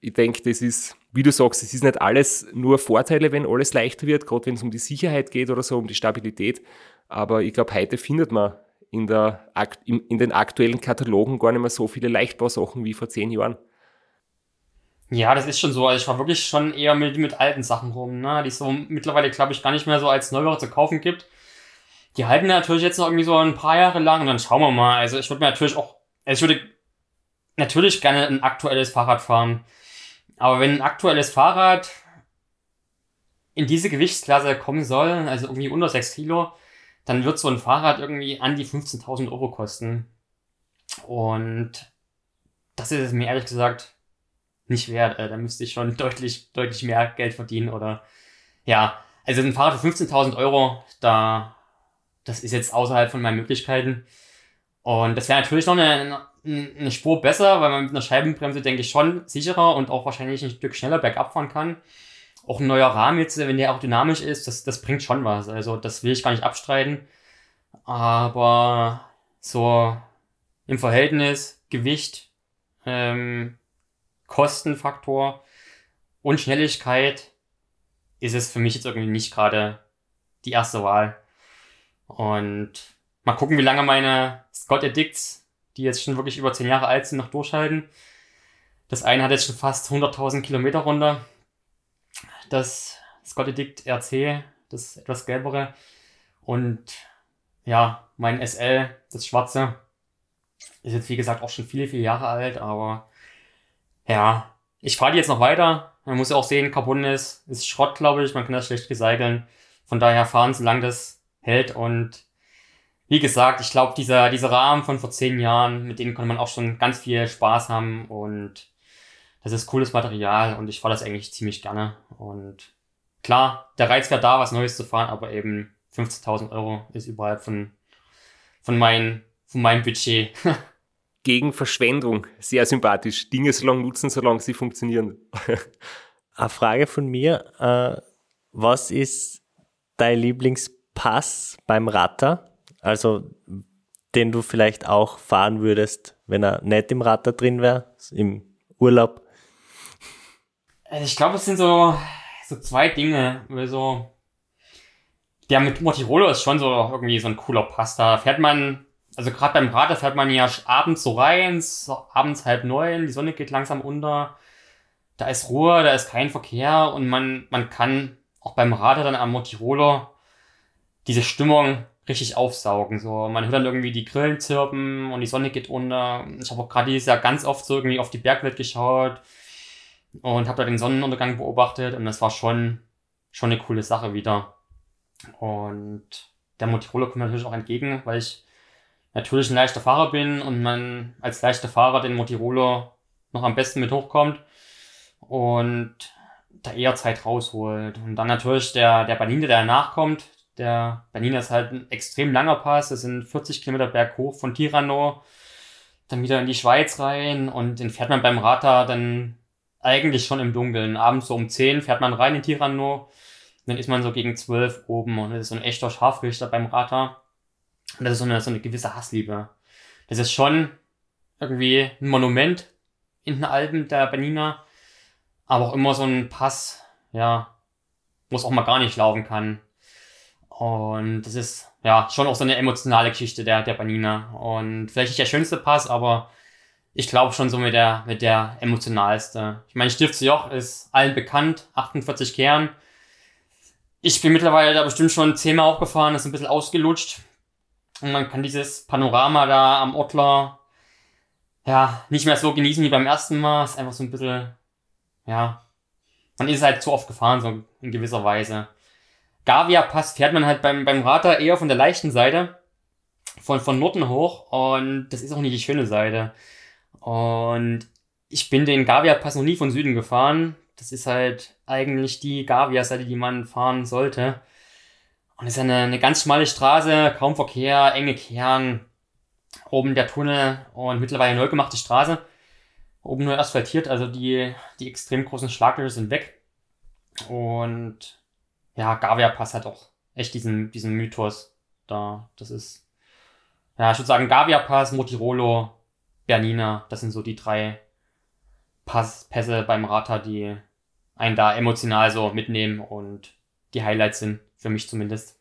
ich denke, das ist, wie du sagst, es ist nicht alles nur Vorteile, wenn alles leichter wird, gerade wenn es um die Sicherheit geht oder so, um die Stabilität. Aber ich glaube, heute findet man in, der, in den aktuellen Katalogen gar nicht mehr so viele Leichtbausachen wie vor zehn Jahren. Ja, das ist schon so. Also ich war wirklich schon eher mit, mit alten Sachen rum, ne? Die es so mittlerweile, glaube ich, gar nicht mehr so als Neuware zu kaufen gibt. Die halten natürlich jetzt noch irgendwie so ein paar Jahre lang und dann schauen wir mal. Also ich würde mir natürlich auch, also ich würde natürlich gerne ein aktuelles Fahrrad fahren. Aber wenn ein aktuelles Fahrrad in diese Gewichtsklasse kommen soll, also irgendwie unter 6 Kilo, dann wird so ein Fahrrad irgendwie an die 15.000 Euro kosten. Und das ist es mir ehrlich gesagt nicht wert. Äh, da müsste ich schon <laughs> deutlich, deutlich mehr Geld verdienen oder ja. Also ein Fahrrad für 15.000 Euro, da das ist jetzt außerhalb von meinen Möglichkeiten. Und das wäre natürlich noch eine, eine Spur besser, weil man mit einer Scheibenbremse, denke ich, schon sicherer und auch wahrscheinlich ein Stück schneller bergab fahren kann. Auch ein neuer Rahmen jetzt, wenn der auch dynamisch ist, das, das bringt schon was. Also das will ich gar nicht abstreiten. Aber so im Verhältnis Gewicht, ähm, Kostenfaktor und Schnelligkeit ist es für mich jetzt irgendwie nicht gerade die erste Wahl. Und mal gucken, wie lange meine Scott Addicts, die jetzt schon wirklich über 10 Jahre alt sind, noch durchhalten. Das eine hat jetzt schon fast 100.000 Kilometer runter. Das Scott Addict RC, das etwas gelbere. Und ja, mein SL, das schwarze, ist jetzt wie gesagt auch schon viele, viele Jahre alt, aber ja, ich fahre die jetzt noch weiter. Man muss ja auch sehen, Carbon ist, ist Schrott, glaube ich. Man kann das schlecht recyceln. Von daher fahren, solange das hält. Und wie gesagt, ich glaube, dieser, dieser Rahmen von vor zehn Jahren, mit denen konnte man auch schon ganz viel Spaß haben. Und das ist cooles Material und ich fahre das eigentlich ziemlich gerne. Und klar, der Reiz wäre da, was Neues zu fahren, aber eben 15.000 Euro ist überhalb von, von, mein, von meinem Budget. <laughs> Gegen Verschwendung. Sehr sympathisch. Dinge so lange nutzen, solange sie funktionieren. <laughs> Eine Frage von mir. Äh, was ist dein Lieblingspass beim Ratter? Also, den du vielleicht auch fahren würdest, wenn er nicht im Ratter drin wäre, im Urlaub? Also ich glaube, es sind so, so zwei Dinge. Also, der mit Motirolo ist schon so irgendwie so ein cooler Pass. Da fährt man, also gerade beim Rad, da fährt man ja abends so rein, abends halb neun, die Sonne geht langsam unter. Da ist Ruhe, da ist kein Verkehr und man, man kann auch beim Radar dann am Motirolo diese Stimmung richtig aufsaugen. So, man hört dann irgendwie die Grillen zirpen und die Sonne geht unter. Ich habe auch gerade dieses Jahr ganz oft so irgendwie auf die Bergwelt geschaut und habe da den Sonnenuntergang beobachtet und das war schon, schon eine coole Sache wieder. Und der Motorola kommt mir natürlich auch entgegen, weil ich natürlich ein leichter Fahrer bin und man als leichter Fahrer den Motorola noch am besten mit hochkommt und da eher Zeit rausholt. Und dann natürlich der, der Banina, der nachkommt. Der Banina ist halt ein extrem langer Pass. Das sind 40 Kilometer berghoch von Tirano. Dann wieder in die Schweiz rein und den fährt man beim Rata dann eigentlich schon im Dunkeln. Abends so um 10 fährt man rein in Tirano dann ist man so gegen zwölf oben und ist so ein echter Scharfrichter beim Rata. Und das ist so eine, so eine gewisse Hassliebe. Das ist schon irgendwie ein Monument in den Alpen der Benina, aber auch immer so ein Pass, ja, wo es auch mal gar nicht laufen kann. Und das ist ja schon auch so eine emotionale Geschichte der, der Banina. Und vielleicht nicht der schönste Pass, aber ich glaube schon so mit der, mit der emotionalste. Ich meine, Stiftsjoch ist allen bekannt, 48 Kern. Ich bin mittlerweile da bestimmt schon zehnmal aufgefahren, ist ein bisschen ausgelutscht. Und man kann dieses Panorama da am Ottler ja nicht mehr so genießen wie beim ersten Mal. Ist einfach so ein bisschen, ja, man ist halt zu oft gefahren, so in gewisser Weise. Gavia Pass fährt man halt beim, beim Rater eher von der leichten Seite, von, von Norden hoch, und das ist auch nicht die schöne Seite. Und ich bin den Gavia Pass noch nie von Süden gefahren. Das ist halt eigentlich die Gavia-Seite, die man fahren sollte. Und es ist eine, eine ganz schmale Straße, kaum Verkehr, enge Kern, oben der Tunnel und mittlerweile neu gemachte Straße. Oben nur asphaltiert, also die, die extrem großen Schlaglöcher sind weg. Und ja, Gavia Pass hat auch echt diesen, diesen Mythos da. Das ist, ja, ich würde sagen, Gavia Pass, Motirolo, Bernina, das sind so die drei Pass, Pässe beim Rata, die einen da emotional so mitnehmen und die Highlights sind, für mich zumindest.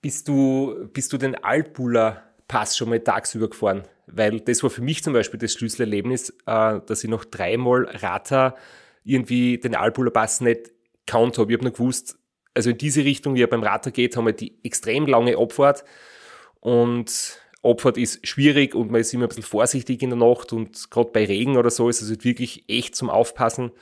Bist du, bist du den Alpula Pass schon mal tagsüber gefahren? Weil das war für mich zum Beispiel das Schlüsselerlebnis, äh, dass ich noch dreimal Rata irgendwie den Alpula Pass nicht count habe. Ich habe nur gewusst, also in diese Richtung, wie er beim Rata geht, haben wir die extrem lange Abfahrt und Abfahrt ist schwierig und man ist immer ein bisschen vorsichtig in der Nacht und gerade bei Regen oder so ist es halt wirklich echt zum Aufpassen.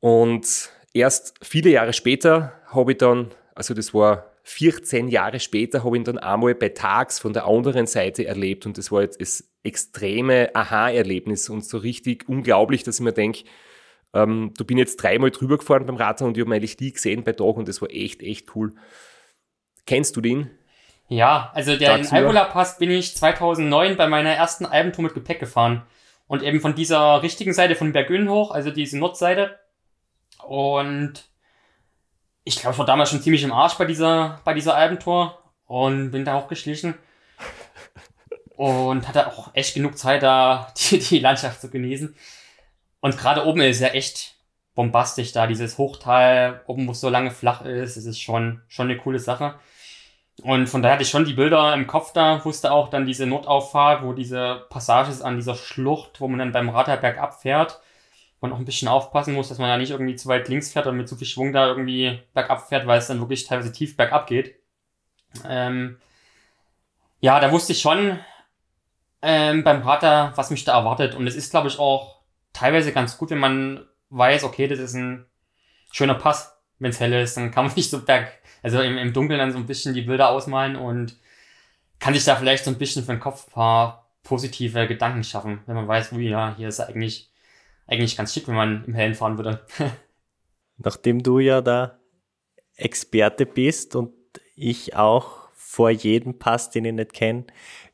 Und erst viele Jahre später habe ich dann, also das war 14 Jahre später, habe ich ihn dann einmal bei Tags von der anderen Seite erlebt und das war jetzt das extreme Aha-Erlebnis und so richtig unglaublich, dass ich mir denke, ähm, du bin jetzt dreimal drüber gefahren beim Radfahren und ich habe eigentlich die gesehen bei Tag und das war echt, echt cool. Kennst du den? Ja, also der den Algola Pass bin ich 2009 bei meiner ersten Albentour mit Gepäck gefahren. Und eben von dieser richtigen Seite von Bergün hoch, also diese Nordseite. Und ich glaube, ich war damals schon ziemlich im Arsch bei dieser, bei dieser Albentour und bin da auch geschlichen. Und hatte auch echt genug Zeit, da <laughs> die, die Landschaft zu genießen. Und gerade oben ist ja echt bombastisch da, dieses Hochtal, oben wo es so lange flach ist, das ist schon, schon eine coole Sache. Und von daher hatte ich schon die Bilder im Kopf da, wusste auch dann diese Notauffahrt, wo diese Passage ist an dieser Schlucht, wo man dann beim Radar bergab und auch ein bisschen aufpassen muss, dass man da nicht irgendwie zu weit links fährt und mit zu viel Schwung da irgendwie bergab fährt, weil es dann wirklich teilweise tief bergab geht. Ähm, ja, da wusste ich schon ähm, beim Radar, was mich da erwartet. Und es ist, glaube ich, auch teilweise ganz gut, wenn man weiß, okay, das ist ein schöner Pass, wenn es hell ist, dann kann man <laughs> nicht so berg, also im, im Dunkeln dann so ein bisschen die Bilder ausmalen und kann sich da vielleicht so ein bisschen für den Kopf ein paar positive Gedanken schaffen, wenn man weiß, ui, ja, hier ist eigentlich, eigentlich ganz schick, wenn man im Hellen fahren würde. <laughs> Nachdem du ja da Experte bist und ich auch vor jedem Pass, den ich nicht kenne,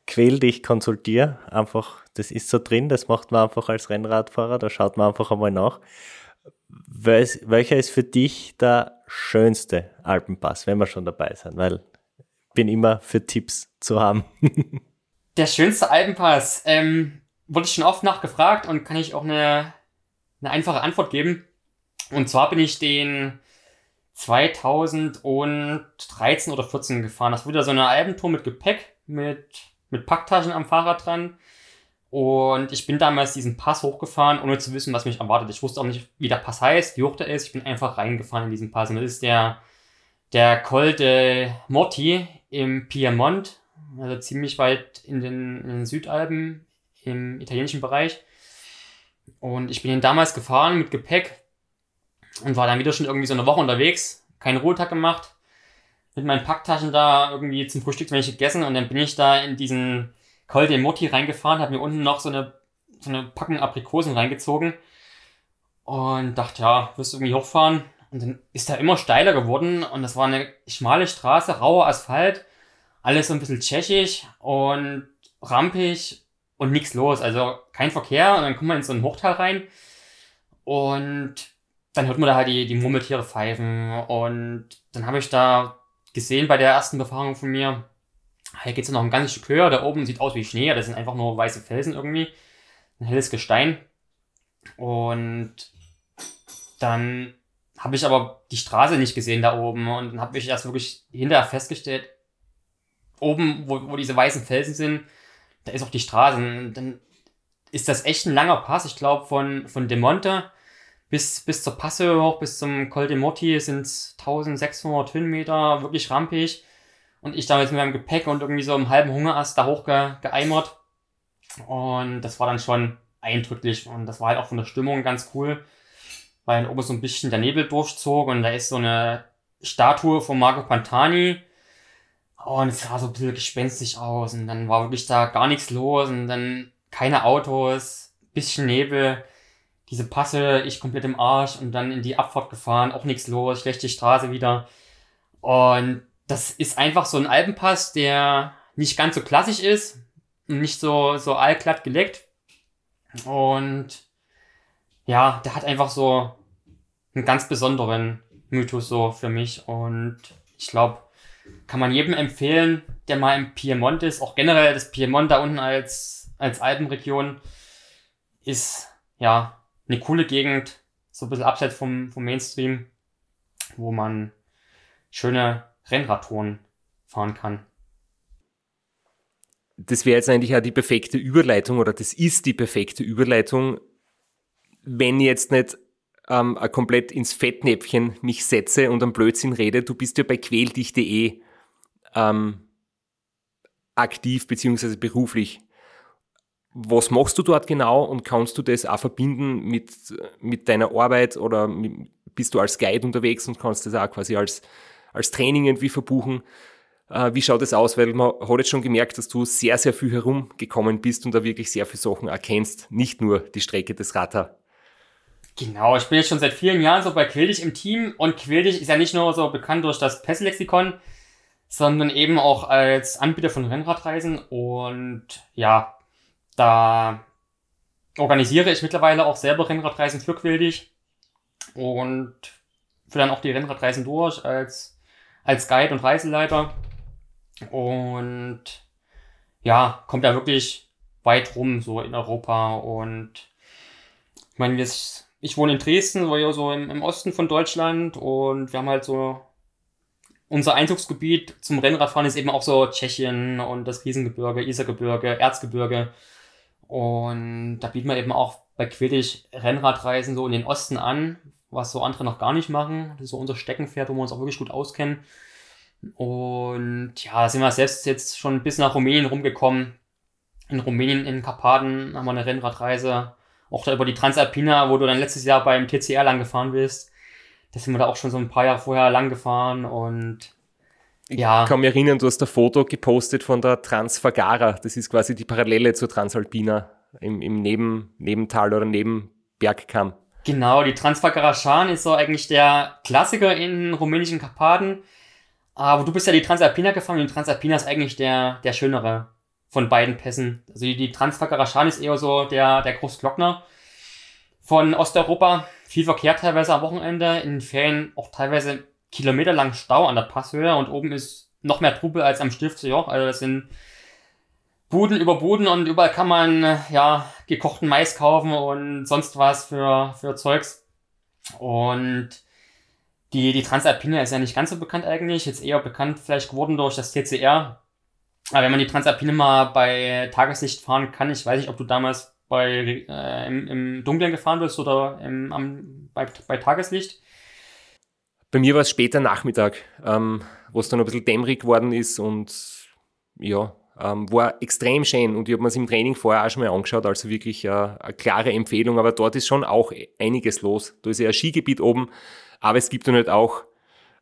quäl dich konsultiere. Einfach, das ist so drin, das macht man einfach als Rennradfahrer, da schaut man einfach einmal nach. Wel- Welcher ist für dich der schönste Alpenpass, wenn wir schon dabei sind? Weil ich bin immer für Tipps zu haben. <laughs> Der schönste Alpenpass, ähm, wurde ich schon oft nachgefragt und kann ich auch eine, eine einfache Antwort geben. Und zwar bin ich den 2013 oder 14 gefahren. Das wieder so eine Alpentour mit Gepäck, mit, mit Packtaschen am Fahrrad dran. Und ich bin damals diesen Pass hochgefahren, ohne zu wissen, was mich erwartet. Ich wusste auch nicht, wie der Pass heißt, wie hoch der ist. Ich bin einfach reingefahren in diesen Pass. Und das ist der, der Col de Morti im Piemont, also ziemlich weit in den, in den Südalpen im italienischen Bereich. Und ich bin ihn damals gefahren mit Gepäck und war dann wieder schon irgendwie so eine Woche unterwegs, keinen Ruhetag gemacht, mit meinen Packtaschen da irgendwie zum Frühstück wenig gegessen und dann bin ich da in diesen Col de Morti reingefahren, habe mir unten noch so eine, so eine Packung Aprikosen reingezogen und dachte, ja, wirst du irgendwie hochfahren. Und dann ist er immer steiler geworden und das war eine schmale Straße, rauer Asphalt, alles so ein bisschen tschechisch und rampig und nichts los. Also kein Verkehr und dann kommt man in so ein Hochtal rein und dann hört man da halt die, die Murmeltiere pfeifen und dann habe ich da gesehen bei der ersten Befahrung von mir, hier geht's noch ein ganzes Stück höher, da oben sieht aus wie Schnee, das sind einfach nur weiße Felsen irgendwie, ein helles Gestein und dann habe ich aber die Straße nicht gesehen da oben und dann habe ich erst wirklich hinterher festgestellt, oben, wo, wo diese weißen Felsen sind, da ist auch die Straße. Und dann ist das echt ein langer Pass. Ich glaube, von, von De Monte bis, bis zur Passe hoch, bis zum Col de Morti sind es 1600 Höhenmeter, wirklich rampig. Und ich da jetzt mit meinem Gepäck und irgendwie so im halben Hungerast da hoch ge, geeimert. Und das war dann schon eindrücklich. Und das war halt auch von der Stimmung ganz cool, weil oben so ein bisschen der Nebel durchzog und da ist so eine Statue von Marco Pantani. Und es sah so ein bisschen gespenstisch aus und dann war wirklich da gar nichts los und dann keine Autos, bisschen Nebel, diese Passe, ich komplett im Arsch und dann in die Abfahrt gefahren, auch nichts los, schlechte Straße wieder. Und das ist einfach so ein Alpenpass, der nicht ganz so klassisch ist, und nicht so, so allglatt geleckt. Und ja, der hat einfach so einen ganz besonderen Mythos so für mich und ich glaube, kann man jedem empfehlen, der mal im Piemont ist. Auch generell das Piemont da unten als, als Alpenregion ist ja eine coole Gegend, so ein bisschen abseits vom, vom Mainstream, wo man schöne Rennradtouren fahren kann. Das wäre jetzt eigentlich ja die perfekte Überleitung oder das ist die perfekte Überleitung, wenn jetzt nicht ähm, komplett ins Fettnäpfchen mich setze und am Blödsinn rede. Du bist ja bei quäldich.de ähm, aktiv beziehungsweise beruflich. Was machst du dort genau und kannst du das auch verbinden mit, mit deiner Arbeit oder mit, bist du als Guide unterwegs und kannst das auch quasi als, als Training irgendwie verbuchen? Äh, wie schaut das aus? Weil man hat jetzt schon gemerkt, dass du sehr, sehr viel herumgekommen bist und da wirklich sehr viele Sachen erkennst, nicht nur die Strecke des Rata. Genau, ich bin jetzt schon seit vielen Jahren so bei Quildig im Team und Quildig ist ja nicht nur so bekannt durch das Pesslexikon, sondern eben auch als Anbieter von Rennradreisen. Und ja, da organisiere ich mittlerweile auch selber Rennradreisen für Quildig und führe dann auch die Rennradreisen durch als, als Guide und Reiseleiter. Und ja, kommt da wirklich weit rum, so in Europa. Und ich meine, wir, ich wohne in Dresden, so, ja, so im, im Osten von Deutschland und wir haben halt so unser Einzugsgebiet zum Rennradfahren ist eben auch so Tschechien und das Riesengebirge, Isergebirge, Erzgebirge. Und da bieten wir eben auch bei Quidditch Rennradreisen so in den Osten an, was so andere noch gar nicht machen. Das ist so unser Steckenpferd, wo wir uns auch wirklich gut auskennen. Und ja, da sind wir selbst jetzt schon bis nach Rumänien rumgekommen. In Rumänien, in Karpaten haben wir eine Rennradreise. Auch da über die Transalpina, wo du dann letztes Jahr beim TCR lang gefahren bist. Da sind wir da auch schon so ein paar Jahre vorher lang gefahren und ja. Ich kann mich erinnern, du hast ein Foto gepostet von der Transfagara. Das ist quasi die Parallele zur Transalpina im, im Neben, Nebental oder Nebenbergkamm. Genau, die Transfagara Schan ist so eigentlich der Klassiker in rumänischen Karpaten. Aber du bist ja die Transalpina gefahren und die Transalpina ist eigentlich der, der schönere von beiden Pässen. Also die, die Schan ist eher so der, der Großglockner von Osteuropa. Viel Verkehr teilweise am Wochenende, in Ferien auch teilweise kilometerlang Stau an der Passhöhe und oben ist noch mehr Trubel als am Stiftsjoch. Also das sind Buden über Buden und überall kann man ja gekochten Mais kaufen und sonst was für, für Zeugs. Und die, die Transalpine ist ja nicht ganz so bekannt eigentlich, jetzt eher bekannt vielleicht geworden durch das TCR. Aber wenn man die Transalpine mal bei Tageslicht fahren kann, ich weiß nicht, ob du damals bei, äh, im, im Dunkeln gefahren bist oder im, am, bei, bei Tageslicht. Bei mir war es später Nachmittag, ähm, wo es dann ein bisschen dämmerig geworden ist und ja, ähm, war extrem schön und ich habe mir es im Training vorher auch schon mal angeschaut, also wirklich äh, eine klare Empfehlung, aber dort ist schon auch einiges los. Da ist ja ein Skigebiet oben, aber es gibt dann halt auch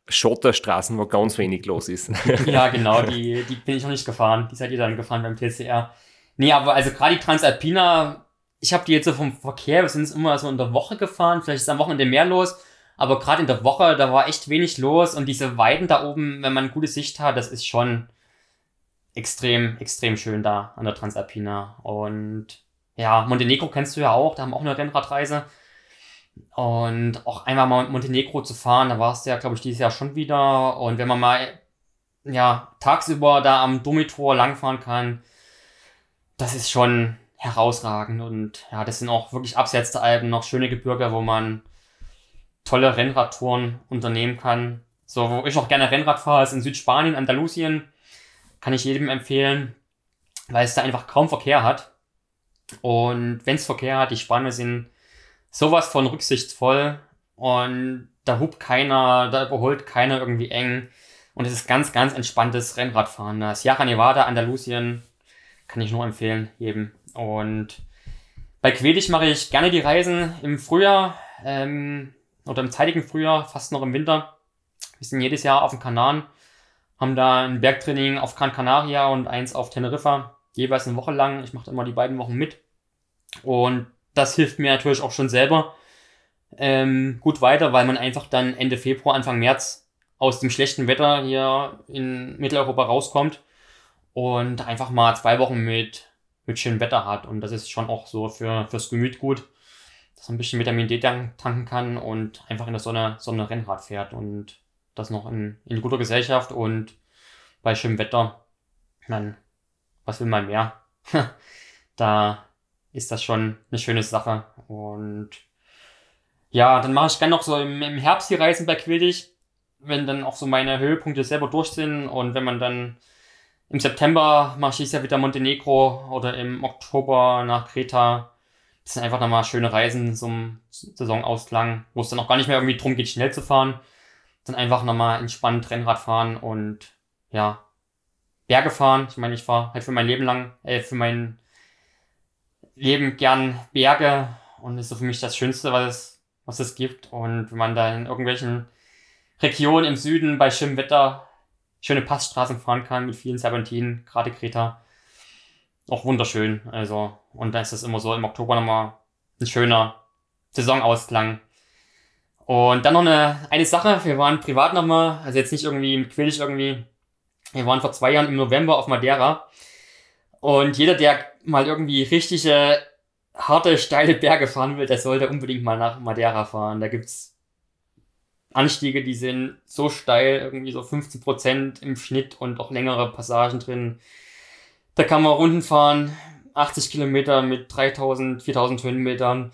Schotterstraßen, wo ganz wenig los ist. <laughs> ja, genau, die, die bin ich noch nicht gefahren. Die seid ihr dann gefahren beim TCR. Nee, aber also gerade die Transalpina, ich habe die jetzt so vom Verkehr, wir sind immer so in der Woche gefahren, vielleicht ist am Wochenende mehr los. Aber gerade in der Woche, da war echt wenig los und diese Weiden da oben, wenn man gute Sicht hat, das ist schon extrem, extrem schön da an der Transalpina. Und ja, Montenegro kennst du ja auch, da haben wir auch eine Rennradreise. Und auch einmal mal Montenegro zu fahren, da war es ja, glaube ich, dieses Jahr schon wieder. Und wenn man mal ja, tagsüber da am Domitor langfahren kann, das ist schon herausragend. Und ja, das sind auch wirklich abseits der Alpen noch schöne Gebirge, wo man tolle Rennradtouren unternehmen kann. So, wo ich auch gerne Rennrad fahre, ist in Südspanien, Andalusien. Kann ich jedem empfehlen, weil es da einfach kaum Verkehr hat. Und wenn es Verkehr hat, die Spanier sind sowas von rücksichtsvoll und da hupt keiner, da überholt keiner irgendwie eng. Und es ist ganz, ganz entspanntes Rennradfahren. Das Sierra Nevada, Andalusien, kann ich nur empfehlen, jedem. Und bei Quedig mache ich gerne die Reisen im Frühjahr. Ähm, oder im zeitigen Frühjahr, fast noch im Winter. Wir sind jedes Jahr auf dem Kanaren, haben da ein Bergtraining auf Gran Canaria und eins auf Teneriffa, jeweils eine Woche lang. Ich mache immer die beiden Wochen mit. Und das hilft mir natürlich auch schon selber ähm, gut weiter, weil man einfach dann Ende Februar, Anfang März aus dem schlechten Wetter hier in Mitteleuropa rauskommt und einfach mal zwei Wochen mit, mit schönem Wetter hat. Und das ist schon auch so für, fürs Gemüt gut dass er ein bisschen Vitamin D tanken kann und einfach in der Sonne, Sonne Rennrad fährt und das noch in, in guter Gesellschaft und bei schönem Wetter. Man, was will man mehr? <laughs> da ist das schon eine schöne Sache. Und ja, dann mache ich gerne noch so im, im Herbst die Reisen bei Quildig, wenn dann auch so meine Höhepunkte selber durch sind und wenn man dann im September mache ich ja wieder Montenegro oder im Oktober nach Kreta das sind einfach nochmal schöne Reisen zum Saisonausklang, wo es dann auch gar nicht mehr irgendwie drum geht, schnell zu fahren. Dann einfach nochmal entspannt Rennrad fahren und ja, Berge fahren. Ich meine, ich fahre halt für mein Leben lang, äh, für mein Leben gern Berge und das ist so für mich das Schönste, was es, was es gibt. Und wenn man da in irgendwelchen Regionen im Süden bei schönem Wetter schöne Passstraßen fahren kann mit vielen Serpentinen, gerade Kreta, auch wunderschön. Also, und dann ist es immer so im Oktober nochmal ein schöner Saisonausklang. Und dann noch eine, eine Sache, wir waren privat nochmal, also jetzt nicht irgendwie Quillig irgendwie Wir waren vor zwei Jahren im November auf Madeira. Und jeder, der mal irgendwie richtige, harte, steile Berge fahren will, der sollte unbedingt mal nach Madeira fahren. Da gibt's Anstiege, die sind so steil, irgendwie so 15% im Schnitt und auch längere Passagen drin. Da kann man Runden fahren, 80 Kilometer mit 3000, 4000 Höhenmetern.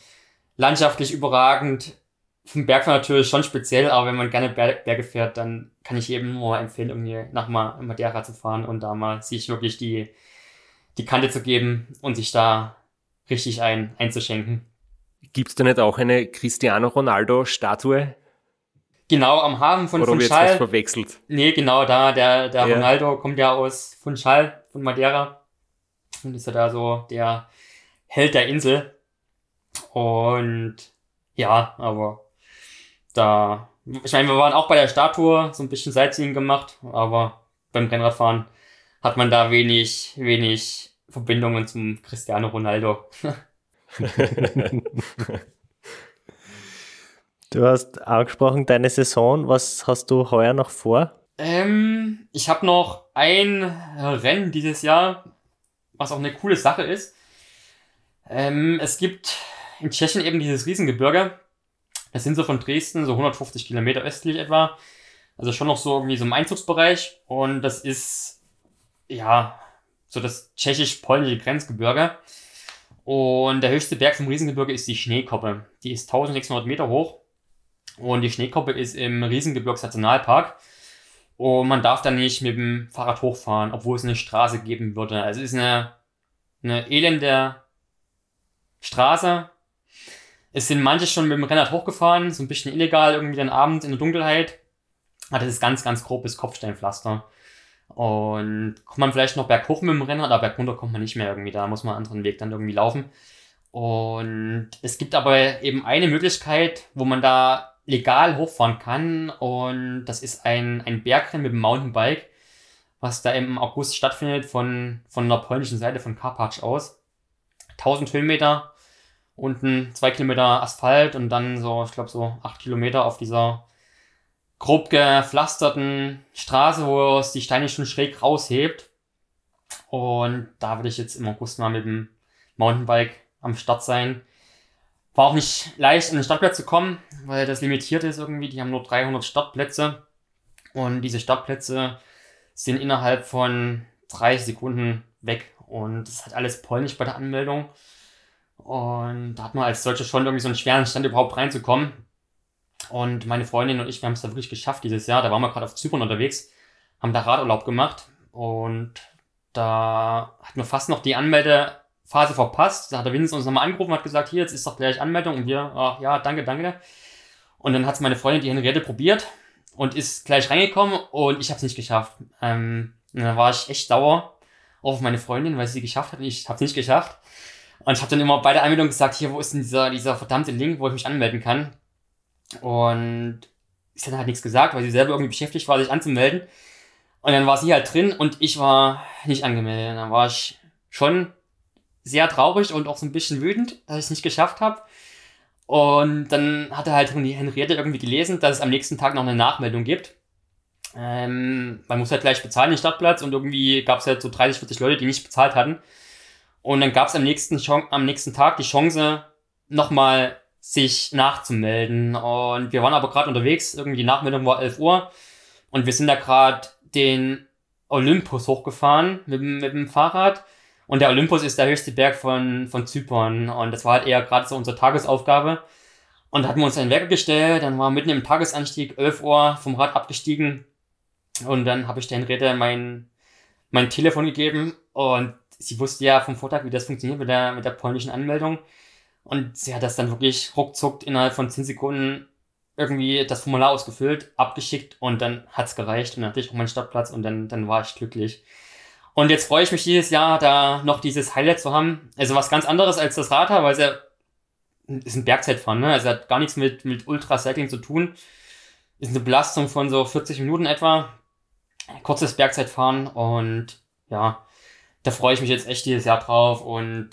Landschaftlich überragend. Vom Bergfahren natürlich schon speziell, aber wenn man gerne Ber- Berge fährt, dann kann ich jedem nur empfehlen, irgendwie nach Ma- Madeira zu fahren und da mal sich wirklich die, die Kante zu geben und sich da richtig ein, einzuschenken. Gibt's da nicht auch eine Cristiano Ronaldo-Statue? Genau, am Hafen von Oder ich jetzt was Funchal. verwechselt? Nee, genau da. Der, der Ja. Ronaldo kommt ja aus Funchal, von Madeira. Und ist ja da so der Held der Insel. Und ja, aber da, ich meine, wir waren auch bei der Statue, so ein bisschen Sightseeing gemacht, aber beim Rennradfahren hat man da wenig, wenig Verbindungen zum Cristiano Ronaldo. <laughs> Du hast angesprochen deine Saison. Was hast du heuer noch vor? Ähm, ich habe noch ein Rennen dieses Jahr, was auch eine coole Sache ist. Ähm, es gibt in Tschechien eben dieses Riesengebirge. Das sind so von Dresden so 150 Kilometer östlich etwa. Also schon noch so irgendwie so im Einzugsbereich. Und das ist, ja, so das tschechisch-polnische Grenzgebirge. Und der höchste Berg vom Riesengebirge ist die Schneekoppe. Die ist 1600 Meter hoch. Und die Schneekoppe ist im Riesengebirgsnationalpark. Und man darf da nicht mit dem Fahrrad hochfahren, obwohl es eine Straße geben würde. Also es ist eine, eine elende Straße. Es sind manche schon mit dem Rennrad hochgefahren, so ein bisschen illegal, irgendwie dann abends in der Dunkelheit. Aber das ist ganz, ganz grobes Kopfsteinpflaster. Und kommt man vielleicht noch berghoch mit dem Rennrad, aber bergunter kommt man nicht mehr irgendwie. Da muss man einen anderen Weg dann irgendwie laufen. Und es gibt aber eben eine Möglichkeit, wo man da legal hochfahren kann. Und das ist ein, ein Bergrennen mit dem Mountainbike, was da im August stattfindet von, von der polnischen Seite von Karpacz aus. 1000 Höhenmeter, unten zwei Kilometer Asphalt und dann so, ich glaube, so acht Kilometer auf dieser grob gepflasterten Straße, wo es die Steine schon schräg raushebt. Und da würde ich jetzt im August mal mit dem Mountainbike am Start sein. War auch nicht leicht, an den Startplatz zu kommen, weil das limitiert ist irgendwie. Die haben nur 300 Startplätze. Und diese Startplätze sind innerhalb von 30 Sekunden weg. Und das halt alles polnisch bei der Anmeldung. Und da hat man als solcher schon irgendwie so einen schweren Stand überhaupt reinzukommen. Und meine Freundin und ich, wir haben es da wirklich geschafft dieses Jahr. Da waren wir gerade auf Zypern unterwegs, haben da Radurlaub gemacht. Und da hatten wir fast noch die Anmeldephase verpasst. Da hat der Vince uns nochmal angerufen und hat gesagt, hier, jetzt ist doch gleich Anmeldung. Und wir, ach, ja, danke, danke. Und dann hat meine Freundin die Henriette probiert und ist gleich reingekommen und ich habe es nicht geschafft. Ähm, dann war ich echt sauer auf meine Freundin, weil sie geschafft hat und ich habe es nicht geschafft. Und ich habe dann immer bei der Anmeldung gesagt, hier, wo ist denn dieser, dieser verdammte Link, wo ich mich anmelden kann? Und sie hat halt nichts gesagt, weil sie selber irgendwie beschäftigt war, sich anzumelden. Und dann war sie halt drin und ich war nicht angemeldet. Und dann war ich schon sehr traurig und auch so ein bisschen wütend, dass ich es nicht geschafft habe. Und dann hat er halt die Henriette irgendwie gelesen, dass es am nächsten Tag noch eine Nachmeldung gibt. Ähm, man muss halt gleich bezahlen, den Startplatz, und irgendwie gab es halt so 30, 40 Leute, die nicht bezahlt hatten. Und dann gab es am nächsten, am nächsten Tag die Chance, nochmal sich nachzumelden. Und wir waren aber gerade unterwegs, irgendwie Nachmeldung war 11 Uhr. Und wir sind da gerade den Olympus hochgefahren mit, dem- mit dem Fahrrad. Und der Olympus ist der höchste Berg von, von Zypern. Und das war halt eher gerade so unsere Tagesaufgabe. Und da hatten wir uns einen Wecker gestellt, dann war mitten im Tagesanstieg 11 Uhr vom Rad abgestiegen. Und dann habe ich der Henriette mein, mein Telefon gegeben. Und sie wusste ja vom Vortag, wie das funktioniert mit der, mit der polnischen Anmeldung. Und sie hat das dann wirklich ruckzuck innerhalb von 10 Sekunden irgendwie das Formular ausgefüllt, abgeschickt und dann hat's gereicht und dann hatte ich auch meinen Startplatz und dann, dann war ich glücklich. Und jetzt freue ich mich dieses Jahr, da noch dieses Highlight zu haben. Also was ganz anderes als das Radar, weil es ja ist ein Bergzeitfahren, ne? Also hat gar nichts mit, mit Ultracycling zu tun. Ist eine Belastung von so 40 Minuten etwa. Kurzes Bergzeitfahren und ja, da freue ich mich jetzt echt dieses Jahr drauf und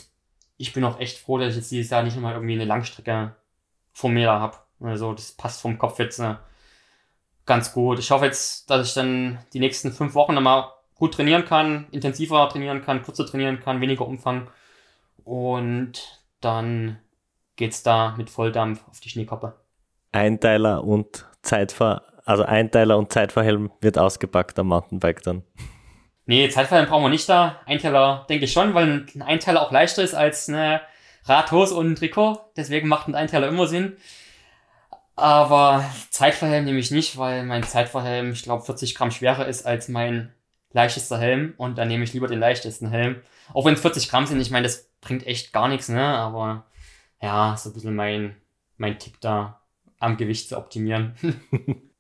ich bin auch echt froh, dass ich jetzt dieses Jahr nicht nochmal irgendwie eine Langstrecke vor mir da habe. Also das passt vom Kopf jetzt äh, ganz gut. Ich hoffe jetzt, dass ich dann die nächsten fünf Wochen nochmal gut trainieren kann, intensiver trainieren kann, kürzer trainieren kann, weniger Umfang. Und dann geht's da mit Volldampf auf die Schneekappe. Einteiler und Zeitver, also Einteiler und Zeitverhelm wird ausgepackt am Mountainbike dann. Nee, Zeitverhelm brauchen wir nicht da. Einteiler denke ich schon, weil ein Einteiler auch leichter ist als eine Radhose und ein Trikot. Deswegen macht ein Einteiler immer Sinn. Aber Zeitverhelm nehme ich nicht, weil mein Zeitverhelm, ich glaube, 40 Gramm schwerer ist als mein leichtester Helm. Und dann nehme ich lieber den leichtesten Helm. Auch wenn es 40 Gramm sind, ich meine, das bringt echt gar nichts, ne? Aber ja, so ein bisschen mein, mein Tick da am Gewicht zu optimieren. <laughs>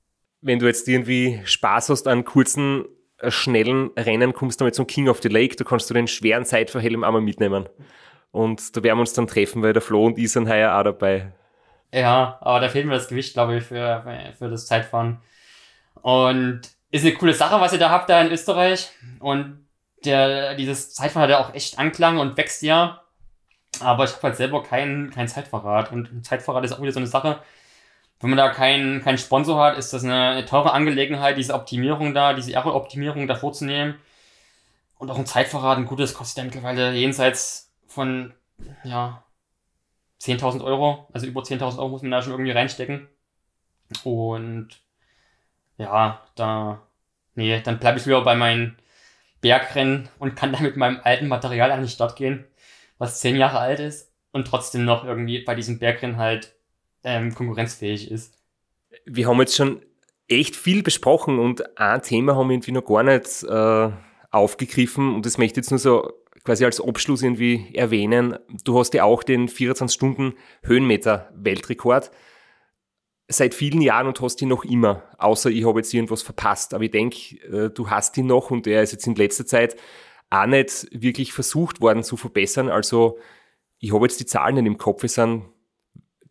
Wenn du jetzt irgendwie Spaß hast an kurzen, schnellen Rennen, kommst du damit zum King of the Lake, da kannst du den schweren Zeitverhelm einmal mitnehmen. Und da werden wir uns dann treffen, weil der Flo und sind heuer auch dabei. Ja, aber da fehlt mir das Gewicht, glaube ich, für, für das Zeitfahren. Und ist eine coole Sache, was ihr da habt da in Österreich. Und der, dieses Zeitfahren hat ja auch echt Anklang und wächst ja. Aber ich habe halt selber kein, kein Zeitverrat. Und ein Zeitverrat ist auch wieder so eine Sache. Wenn man da keinen keinen Sponsor hat, ist das eine, eine teure Angelegenheit, diese Optimierung da, diese Aero-Optimierung da vorzunehmen. Und auch ein Zeitverrat, ein gutes, kostet ja mittlerweile jenseits von, ja, 10.000 Euro. Also über 10.000 Euro muss man da schon irgendwie reinstecken. Und ja, da, nee, dann bleibe ich lieber bei meinen Bergrennen und kann da mit meinem alten Material an die Stadt gehen, was zehn Jahre alt ist und trotzdem noch irgendwie bei diesem Bergrennen halt ähm, konkurrenzfähig ist. Wir haben jetzt schon echt viel besprochen und ein Thema haben wir irgendwie noch gar nicht äh, aufgegriffen und das möchte ich jetzt nur so quasi als Abschluss irgendwie erwähnen. Du hast ja auch den 24 Stunden Höhenmeter Weltrekord seit vielen Jahren und hast ihn noch immer, außer ich habe jetzt irgendwas verpasst. Aber ich denke, äh, du hast ihn noch und er ist jetzt in letzter Zeit auch nicht wirklich versucht worden zu verbessern. Also ich habe jetzt die Zahlen nicht im Kopf, es sind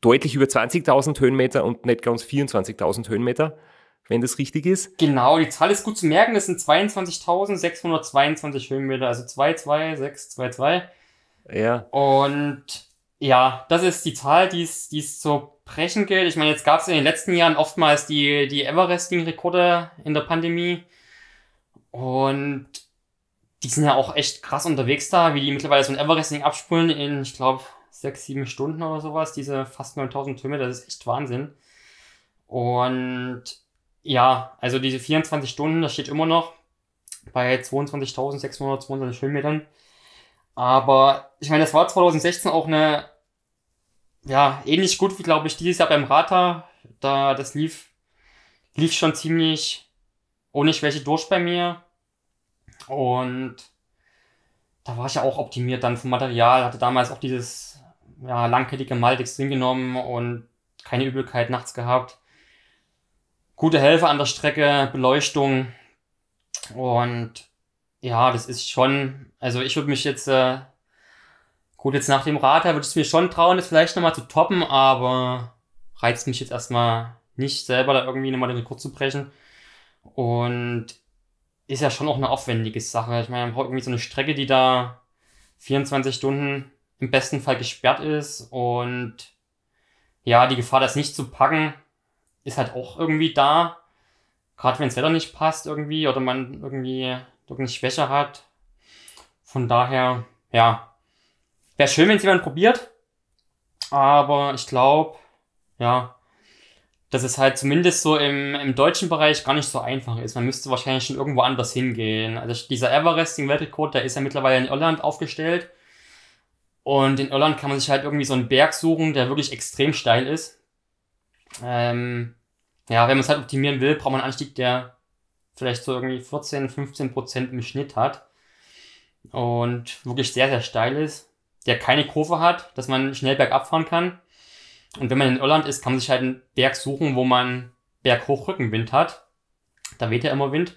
deutlich über 20.000 Höhenmeter und nicht ganz 24.000 Höhenmeter, wenn das richtig ist. Genau, die Zahl ist gut zu merken, das sind 22.622 Höhenmeter, also 22622. Ja. Und ja, das ist die Zahl, die es, die es zu brechen gilt. Ich meine, jetzt gab es in den letzten Jahren oftmals die, die Everesting-Rekorde in der Pandemie. Und die sind ja auch echt krass unterwegs da, wie die mittlerweile so ein Everesting abspulen in, ich glaube, sechs, sieben Stunden oder sowas. Diese fast 9000 Höhenmeter, das ist echt Wahnsinn. Und ja, also diese 24 Stunden, das steht immer noch bei 22.622 Höhenmetern. Aber ich meine, das war 2016 auch eine, ja, ähnlich gut wie, glaube ich, dieses Jahr beim Rata. Da, das lief, lief schon ziemlich ohne Schwäche durch bei mir. Und da war ich ja auch optimiert dann vom Material, hatte damals auch dieses ja, langkettige Maltex drin genommen und keine Übelkeit nachts gehabt. Gute Helfer an der Strecke, Beleuchtung und ja, das ist schon, also ich würde mich jetzt, äh, gut, jetzt nach dem Rad, würde ich mir schon trauen, das vielleicht nochmal zu toppen, aber reizt mich jetzt erstmal nicht selber da irgendwie nochmal den Rekord zu brechen. Und ist ja schon auch eine aufwendige Sache. Ich meine, man braucht irgendwie so eine Strecke, die da 24 Stunden im besten Fall gesperrt ist und ja, die Gefahr, das nicht zu packen, ist halt auch irgendwie da. Gerade wenn das Wetter nicht passt irgendwie oder man irgendwie irgendeine Schwäche hat. Von daher, ja, wäre schön, wenn es jemand probiert. Aber ich glaube, ja, dass es halt zumindest so im, im deutschen Bereich gar nicht so einfach ist. Man müsste wahrscheinlich schon irgendwo anders hingehen. Also dieser Everesting-Weltrekord, der ist ja mittlerweile in Irland aufgestellt. Und in Irland kann man sich halt irgendwie so einen Berg suchen, der wirklich extrem steil ist. Ähm, ja, wenn man es halt optimieren will, braucht man einen Anstieg, der vielleicht so irgendwie 14, 15 Prozent im Schnitt hat. Und wirklich sehr, sehr steil ist. Der keine Kurve hat, dass man schnell bergab fahren kann. Und wenn man in Irland ist, kann man sich halt einen Berg suchen, wo man berghoch Rückenwind hat. Da weht ja immer Wind.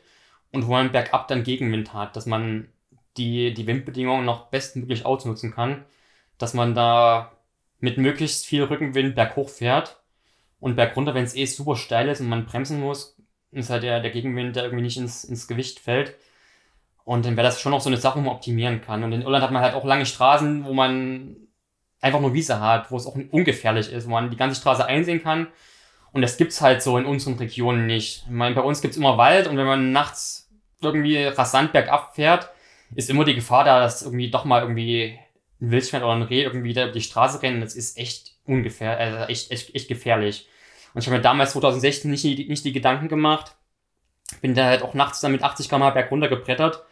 Und wo man bergab dann Gegenwind hat, dass man die, die Windbedingungen noch bestmöglich ausnutzen kann dass man da mit möglichst viel Rückenwind berghoch fährt und bergunter, wenn es eh super steil ist und man bremsen muss, ist halt der, der Gegenwind, der irgendwie nicht ins, ins Gewicht fällt. Und dann wäre das schon noch so eine Sache, wo man optimieren kann. Und in Irland hat man halt auch lange Straßen, wo man einfach nur Wiese hat, wo es auch ungefährlich ist, wo man die ganze Straße einsehen kann. Und das gibt's halt so in unseren Regionen nicht. Ich meine, bei uns gibt's immer Wald und wenn man nachts irgendwie rasant bergab fährt, ist immer die Gefahr da, dass irgendwie doch mal irgendwie ein Wildschwein oder ein Reh irgendwie da über die Straße rennen. Das ist echt ungefähr, also echt, echt, echt gefährlich. Und ich habe mir damals 2016 nicht, die- nicht die Gedanken gemacht. Bin da halt auch nachts dann mit 80 km berg runter gebrettert.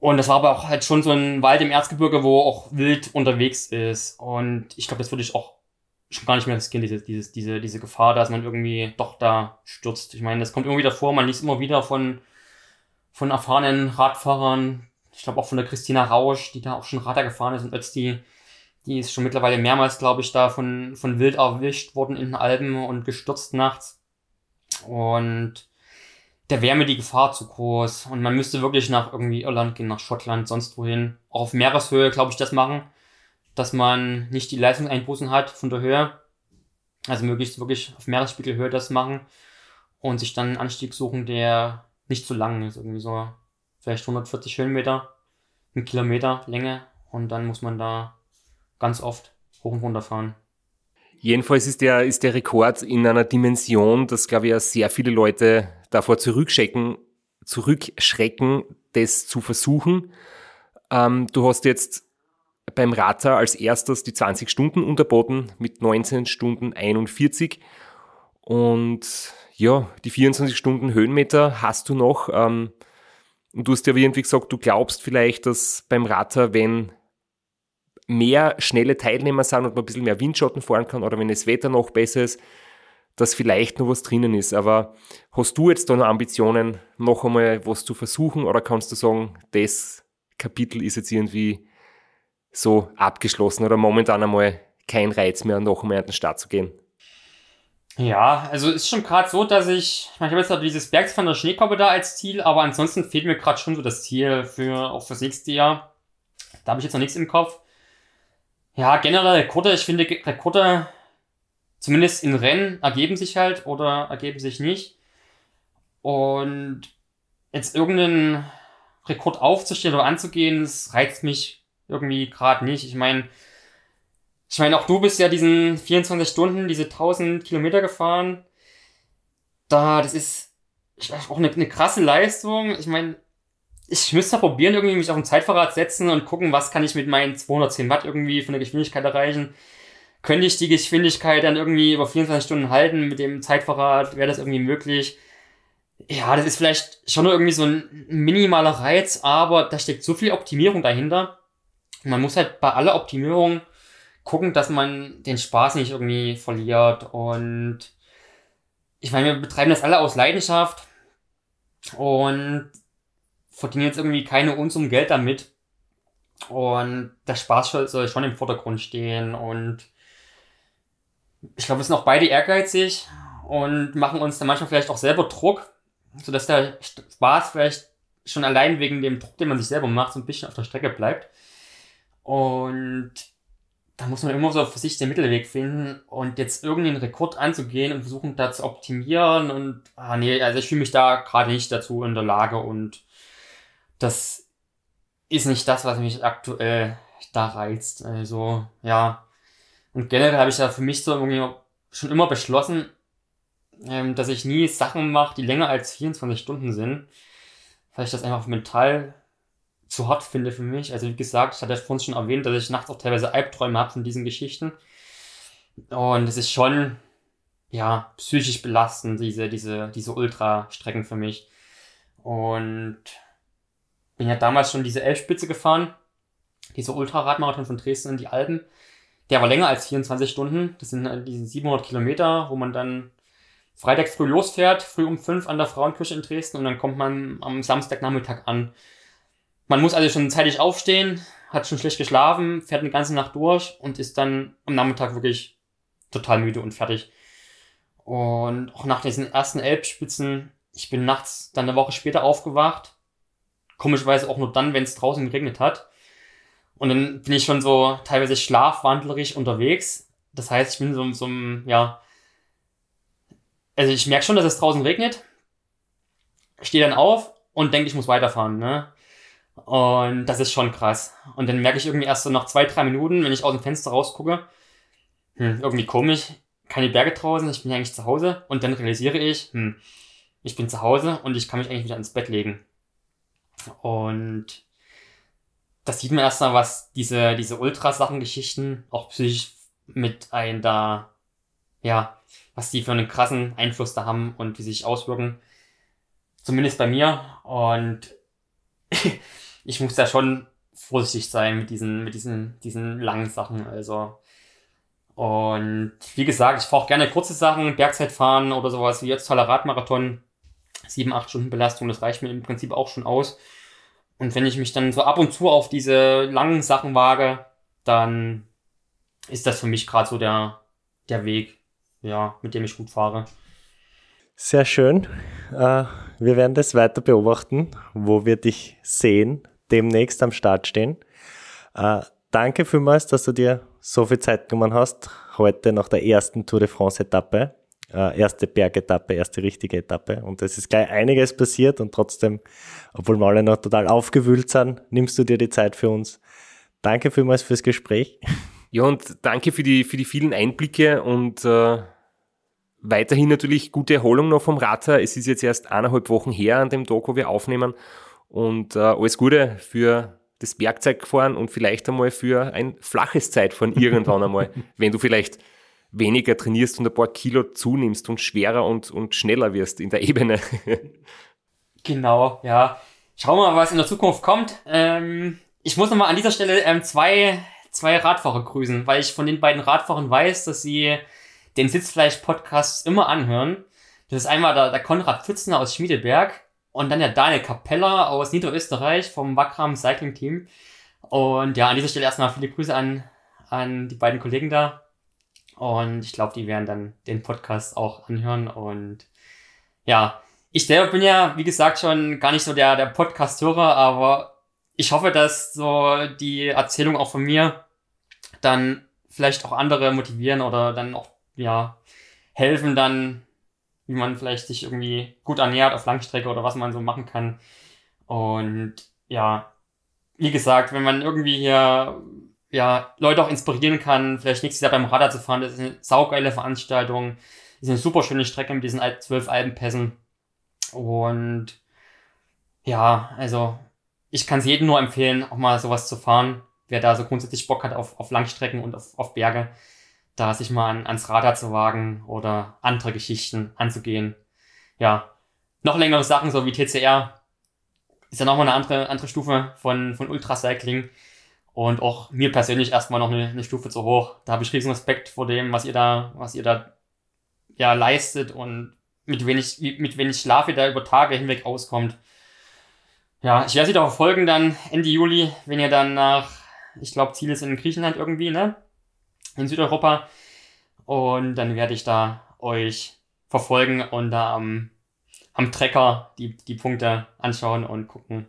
Und das war aber auch halt schon so ein Wald im Erzgebirge, wo auch wild unterwegs ist. Und ich glaube, das würde ich auch schon gar nicht mehr riskieren, diese, diese, diese, diese Gefahr, dass man irgendwie doch da stürzt. Ich meine, das kommt immer wieder vor, man liest immer wieder von, von erfahrenen Radfahrern, ich glaube auch von der Christina Rausch, die da auch schon Radar gefahren ist und Ötzti, die ist schon mittlerweile mehrmals, glaube ich, da von, von Wild erwischt worden in den Alpen und gestürzt nachts. Und da wäre mir die Gefahr zu groß. Und man müsste wirklich nach irgendwie Irland gehen, nach Schottland, sonst wohin. Auch auf Meereshöhe, glaube ich, das machen, dass man nicht die Leistungseinbußen hat von der Höhe. Also möglichst wirklich auf Meeresspiegelhöhe das machen und sich dann einen Anstieg suchen, der nicht zu lang ist. Irgendwie so vielleicht 140 Höhenmeter, ein Kilometer Länge. Und dann muss man da ganz oft hoch und runter fahren. Jedenfalls ist der, ist der Rekord in einer Dimension, dass, glaube ich, ja sehr viele Leute davor zurückschrecken, zurückschrecken, das zu versuchen. Ähm, du hast jetzt beim Rata als erstes die 20 Stunden unterboten mit 19 Stunden 41. Und ja, die 24 Stunden Höhenmeter hast du noch. Ähm, und du hast ja irgendwie gesagt, du glaubst vielleicht, dass beim Rata, wenn mehr schnelle Teilnehmer sind und man ein bisschen mehr Windschatten fahren kann oder wenn das Wetter noch besser ist, dass vielleicht noch was drinnen ist. Aber hast du jetzt da noch Ambitionen, noch einmal was zu versuchen oder kannst du sagen, das Kapitel ist jetzt irgendwie so abgeschlossen oder momentan einmal kein Reiz mehr, noch einmal an den Start zu gehen? Ja, also ist schon gerade so, dass ich, ich, meine, ich habe jetzt noch dieses Bergsfahren der Schneekoppe da als Ziel, aber ansonsten fehlt mir gerade schon so das Ziel für auch fürs nächste Jahr. Da habe ich jetzt noch nichts im Kopf. Ja, generell Rekorde, ich finde Rekorde, zumindest in Rennen, ergeben sich halt oder ergeben sich nicht. Und jetzt irgendeinen Rekord aufzustellen oder anzugehen, das reizt mich irgendwie gerade nicht. Ich meine, ich meine, auch du bist ja diesen 24 Stunden, diese 1000 Kilometer gefahren. Da, das ist auch eine, eine krasse Leistung. Ich meine, ich müsste probieren, irgendwie mich auf ein Zeitfahrrad setzen und gucken, was kann ich mit meinen 210 Watt irgendwie von der Geschwindigkeit erreichen. Könnte ich die Geschwindigkeit dann irgendwie über 24 Stunden halten mit dem Zeitfahrrad? Wäre das irgendwie möglich? Ja, das ist vielleicht schon irgendwie so ein minimaler Reiz, aber da steckt so viel Optimierung dahinter. Man muss halt bei aller Optimierung gucken, dass man den Spaß nicht irgendwie verliert. Und ich meine, wir betreiben das alle aus Leidenschaft und verdienen jetzt irgendwie keine Unsummen Geld damit. Und der Spaß soll- schon im Vordergrund stehen. Und ich glaube, wir sind auch beide ehrgeizig und machen uns dann manchmal vielleicht auch selber Druck, sodass der Spaß vielleicht schon allein wegen dem Druck, den man sich selber macht, so ein bisschen auf der Strecke bleibt. Und da muss man immer so für sich den Mittelweg finden und jetzt irgendeinen Rekord anzugehen und versuchen da zu optimieren und ah nee, also ich fühle mich da gerade nicht dazu in der Lage und das ist nicht das, was mich aktuell da reizt. Also ja. Und generell habe ich da für mich so irgendwie schon immer beschlossen, ähm, dass ich nie Sachen mache, die länger als 24 Stunden sind, weil ich das einfach mental zu hart finde für mich. Also wie gesagt, ich hatte ja vorhin schon erwähnt, dass ich nachts auch teilweise Albträume habe von diesen Geschichten. Und es ist schon, ja, psychisch belastend, diese, diese, diese Ultrastrecken für mich. Und bin ja damals schon diese Elbspitze gefahren, dieser Ultraradmarathon von Dresden in die Alpen. Der war länger als 24 Stunden. Das sind halt diese 700 Kilometer, wo man dann freitags früh losfährt, früh um 5 an der Frauenkirche in Dresden und dann kommt man am Samstagnachmittag an. Man muss also schon zeitig aufstehen, hat schon schlecht geschlafen, fährt eine ganze Nacht durch und ist dann am Nachmittag wirklich total müde und fertig. Und auch nach diesen ersten Elbspitzen, ich bin nachts dann eine Woche später aufgewacht. Komischerweise auch nur dann, wenn es draußen geregnet hat. Und dann bin ich schon so teilweise schlafwandlerisch unterwegs. Das heißt, ich bin so, so ja. Also ich merke schon, dass es draußen regnet. Stehe dann auf und denke, ich muss weiterfahren, ne? Und das ist schon krass. Und dann merke ich irgendwie erst so nach zwei, drei Minuten, wenn ich aus dem Fenster rausgucke, hm, irgendwie komisch, keine Berge draußen, ich bin eigentlich zu Hause. Und dann realisiere ich, hm, ich bin zu Hause und ich kann mich eigentlich wieder ins Bett legen. Und das sieht man erstmal, was diese, diese Ultrasachen-Geschichten auch psychisch mit ein da, ja, was die für einen krassen Einfluss da haben und wie sie sich auswirken. Zumindest bei mir. Und <laughs> ich muss da schon vorsichtig sein mit diesen, mit diesen, diesen langen Sachen. Also. Und wie gesagt, ich fahre auch gerne kurze Sachen, Bergzeitfahren oder sowas wie jetzt toller Radmarathon. Sieben, acht Stunden Belastung, das reicht mir im Prinzip auch schon aus. Und wenn ich mich dann so ab und zu auf diese langen Sachen wage, dann ist das für mich gerade so der, der Weg, ja, mit dem ich gut fahre. Sehr schön. Äh, wir werden das weiter beobachten, wo wir dich sehen, demnächst am Start stehen. Äh, danke vielmals, dass du dir so viel Zeit genommen hast, heute nach der ersten Tour de France Etappe. Äh, erste Bergetappe, erste richtige Etappe. Und es ist gleich einiges passiert und trotzdem, obwohl wir alle noch total aufgewühlt sind, nimmst du dir die Zeit für uns. Danke vielmals fürs Gespräch. Ja, und danke für die, für die vielen Einblicke und äh, weiterhin natürlich gute Erholung noch vom Radler. Es ist jetzt erst eineinhalb Wochen her an dem Tag, wo wir aufnehmen. Und äh, alles Gute für das Bergzeugfahren und vielleicht einmal für ein flaches Zeitfahren <laughs> irgendwann einmal, wenn du vielleicht weniger trainierst und ein paar Kilo zunimmst und schwerer und, und schneller wirst in der Ebene. <laughs> genau, ja. Schauen wir mal, was in der Zukunft kommt. Ähm, ich muss nochmal an dieser Stelle ähm, zwei, zwei Radfahrer grüßen, weil ich von den beiden Radfahrern weiß, dass sie den Sitzfleisch-Podcast immer anhören. Das ist einmal der, der Konrad Pfützner aus Schmiedeberg und dann der Daniel Capella aus Niederösterreich vom Wackram Cycling Team. Und ja, an dieser Stelle erstmal viele Grüße an, an die beiden Kollegen da. Und ich glaube, die werden dann den Podcast auch anhören. Und ja, ich selber bin ja, wie gesagt, schon gar nicht so der, der Podcast-Hörer, aber ich hoffe, dass so die Erzählung auch von mir dann vielleicht auch andere motivieren oder dann auch, ja, helfen dann, wie man vielleicht sich irgendwie gut ernährt auf Langstrecke oder was man so machen kann. Und ja, wie gesagt, wenn man irgendwie hier ja, Leute auch inspirieren kann, vielleicht nächstes Jahr beim Radar zu fahren. Das ist eine saugeile Veranstaltung. Das ist eine super schöne Strecke mit diesen zwölf Alpenpässen. Und ja, also ich kann es jedem nur empfehlen, auch mal sowas zu fahren. Wer da so grundsätzlich Bock hat auf, auf Langstrecken und auf, auf Berge, da sich mal an, ans Radar zu wagen oder andere Geschichten anzugehen. Ja, noch längere Sachen, so wie TCR, ist ja nochmal eine andere, andere Stufe von, von Ultracycling. Und auch mir persönlich erstmal noch eine, eine Stufe zu hoch. Da habe ich riesen Respekt vor dem, was ihr da, was ihr da ja leistet und mit wenig, mit wenig Schlaf ihr da über Tage hinweg auskommt. Ja, ich werde sie da verfolgen dann Ende Juli, wenn ihr dann nach, ich glaube, Ziel ist in Griechenland irgendwie, ne? In Südeuropa. Und dann werde ich da euch verfolgen und da am, am Trecker die, die Punkte anschauen und gucken,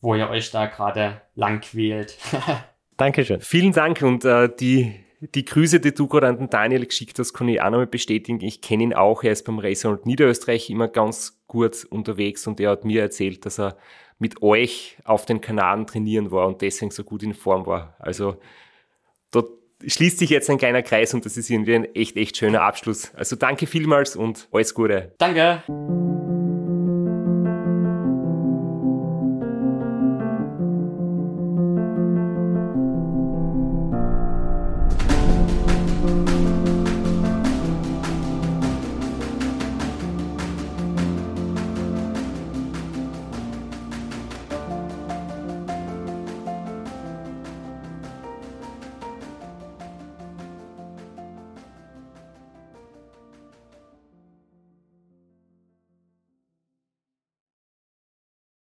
wo ihr euch da gerade lang quält. <laughs> Dankeschön. Vielen Dank und äh, die, die Grüße, die du gerade an den Daniel geschickt hast, kann ich auch nochmal bestätigen. Ich kenne ihn auch, er ist beim Racer Niederösterreich immer ganz gut unterwegs und er hat mir erzählt, dass er mit euch auf den Kanaren trainieren war und deswegen so gut in Form war. Also schließt sich jetzt ein kleiner Kreis und das ist irgendwie ein echt, echt schöner Abschluss. Also danke vielmals und alles Gute. Danke.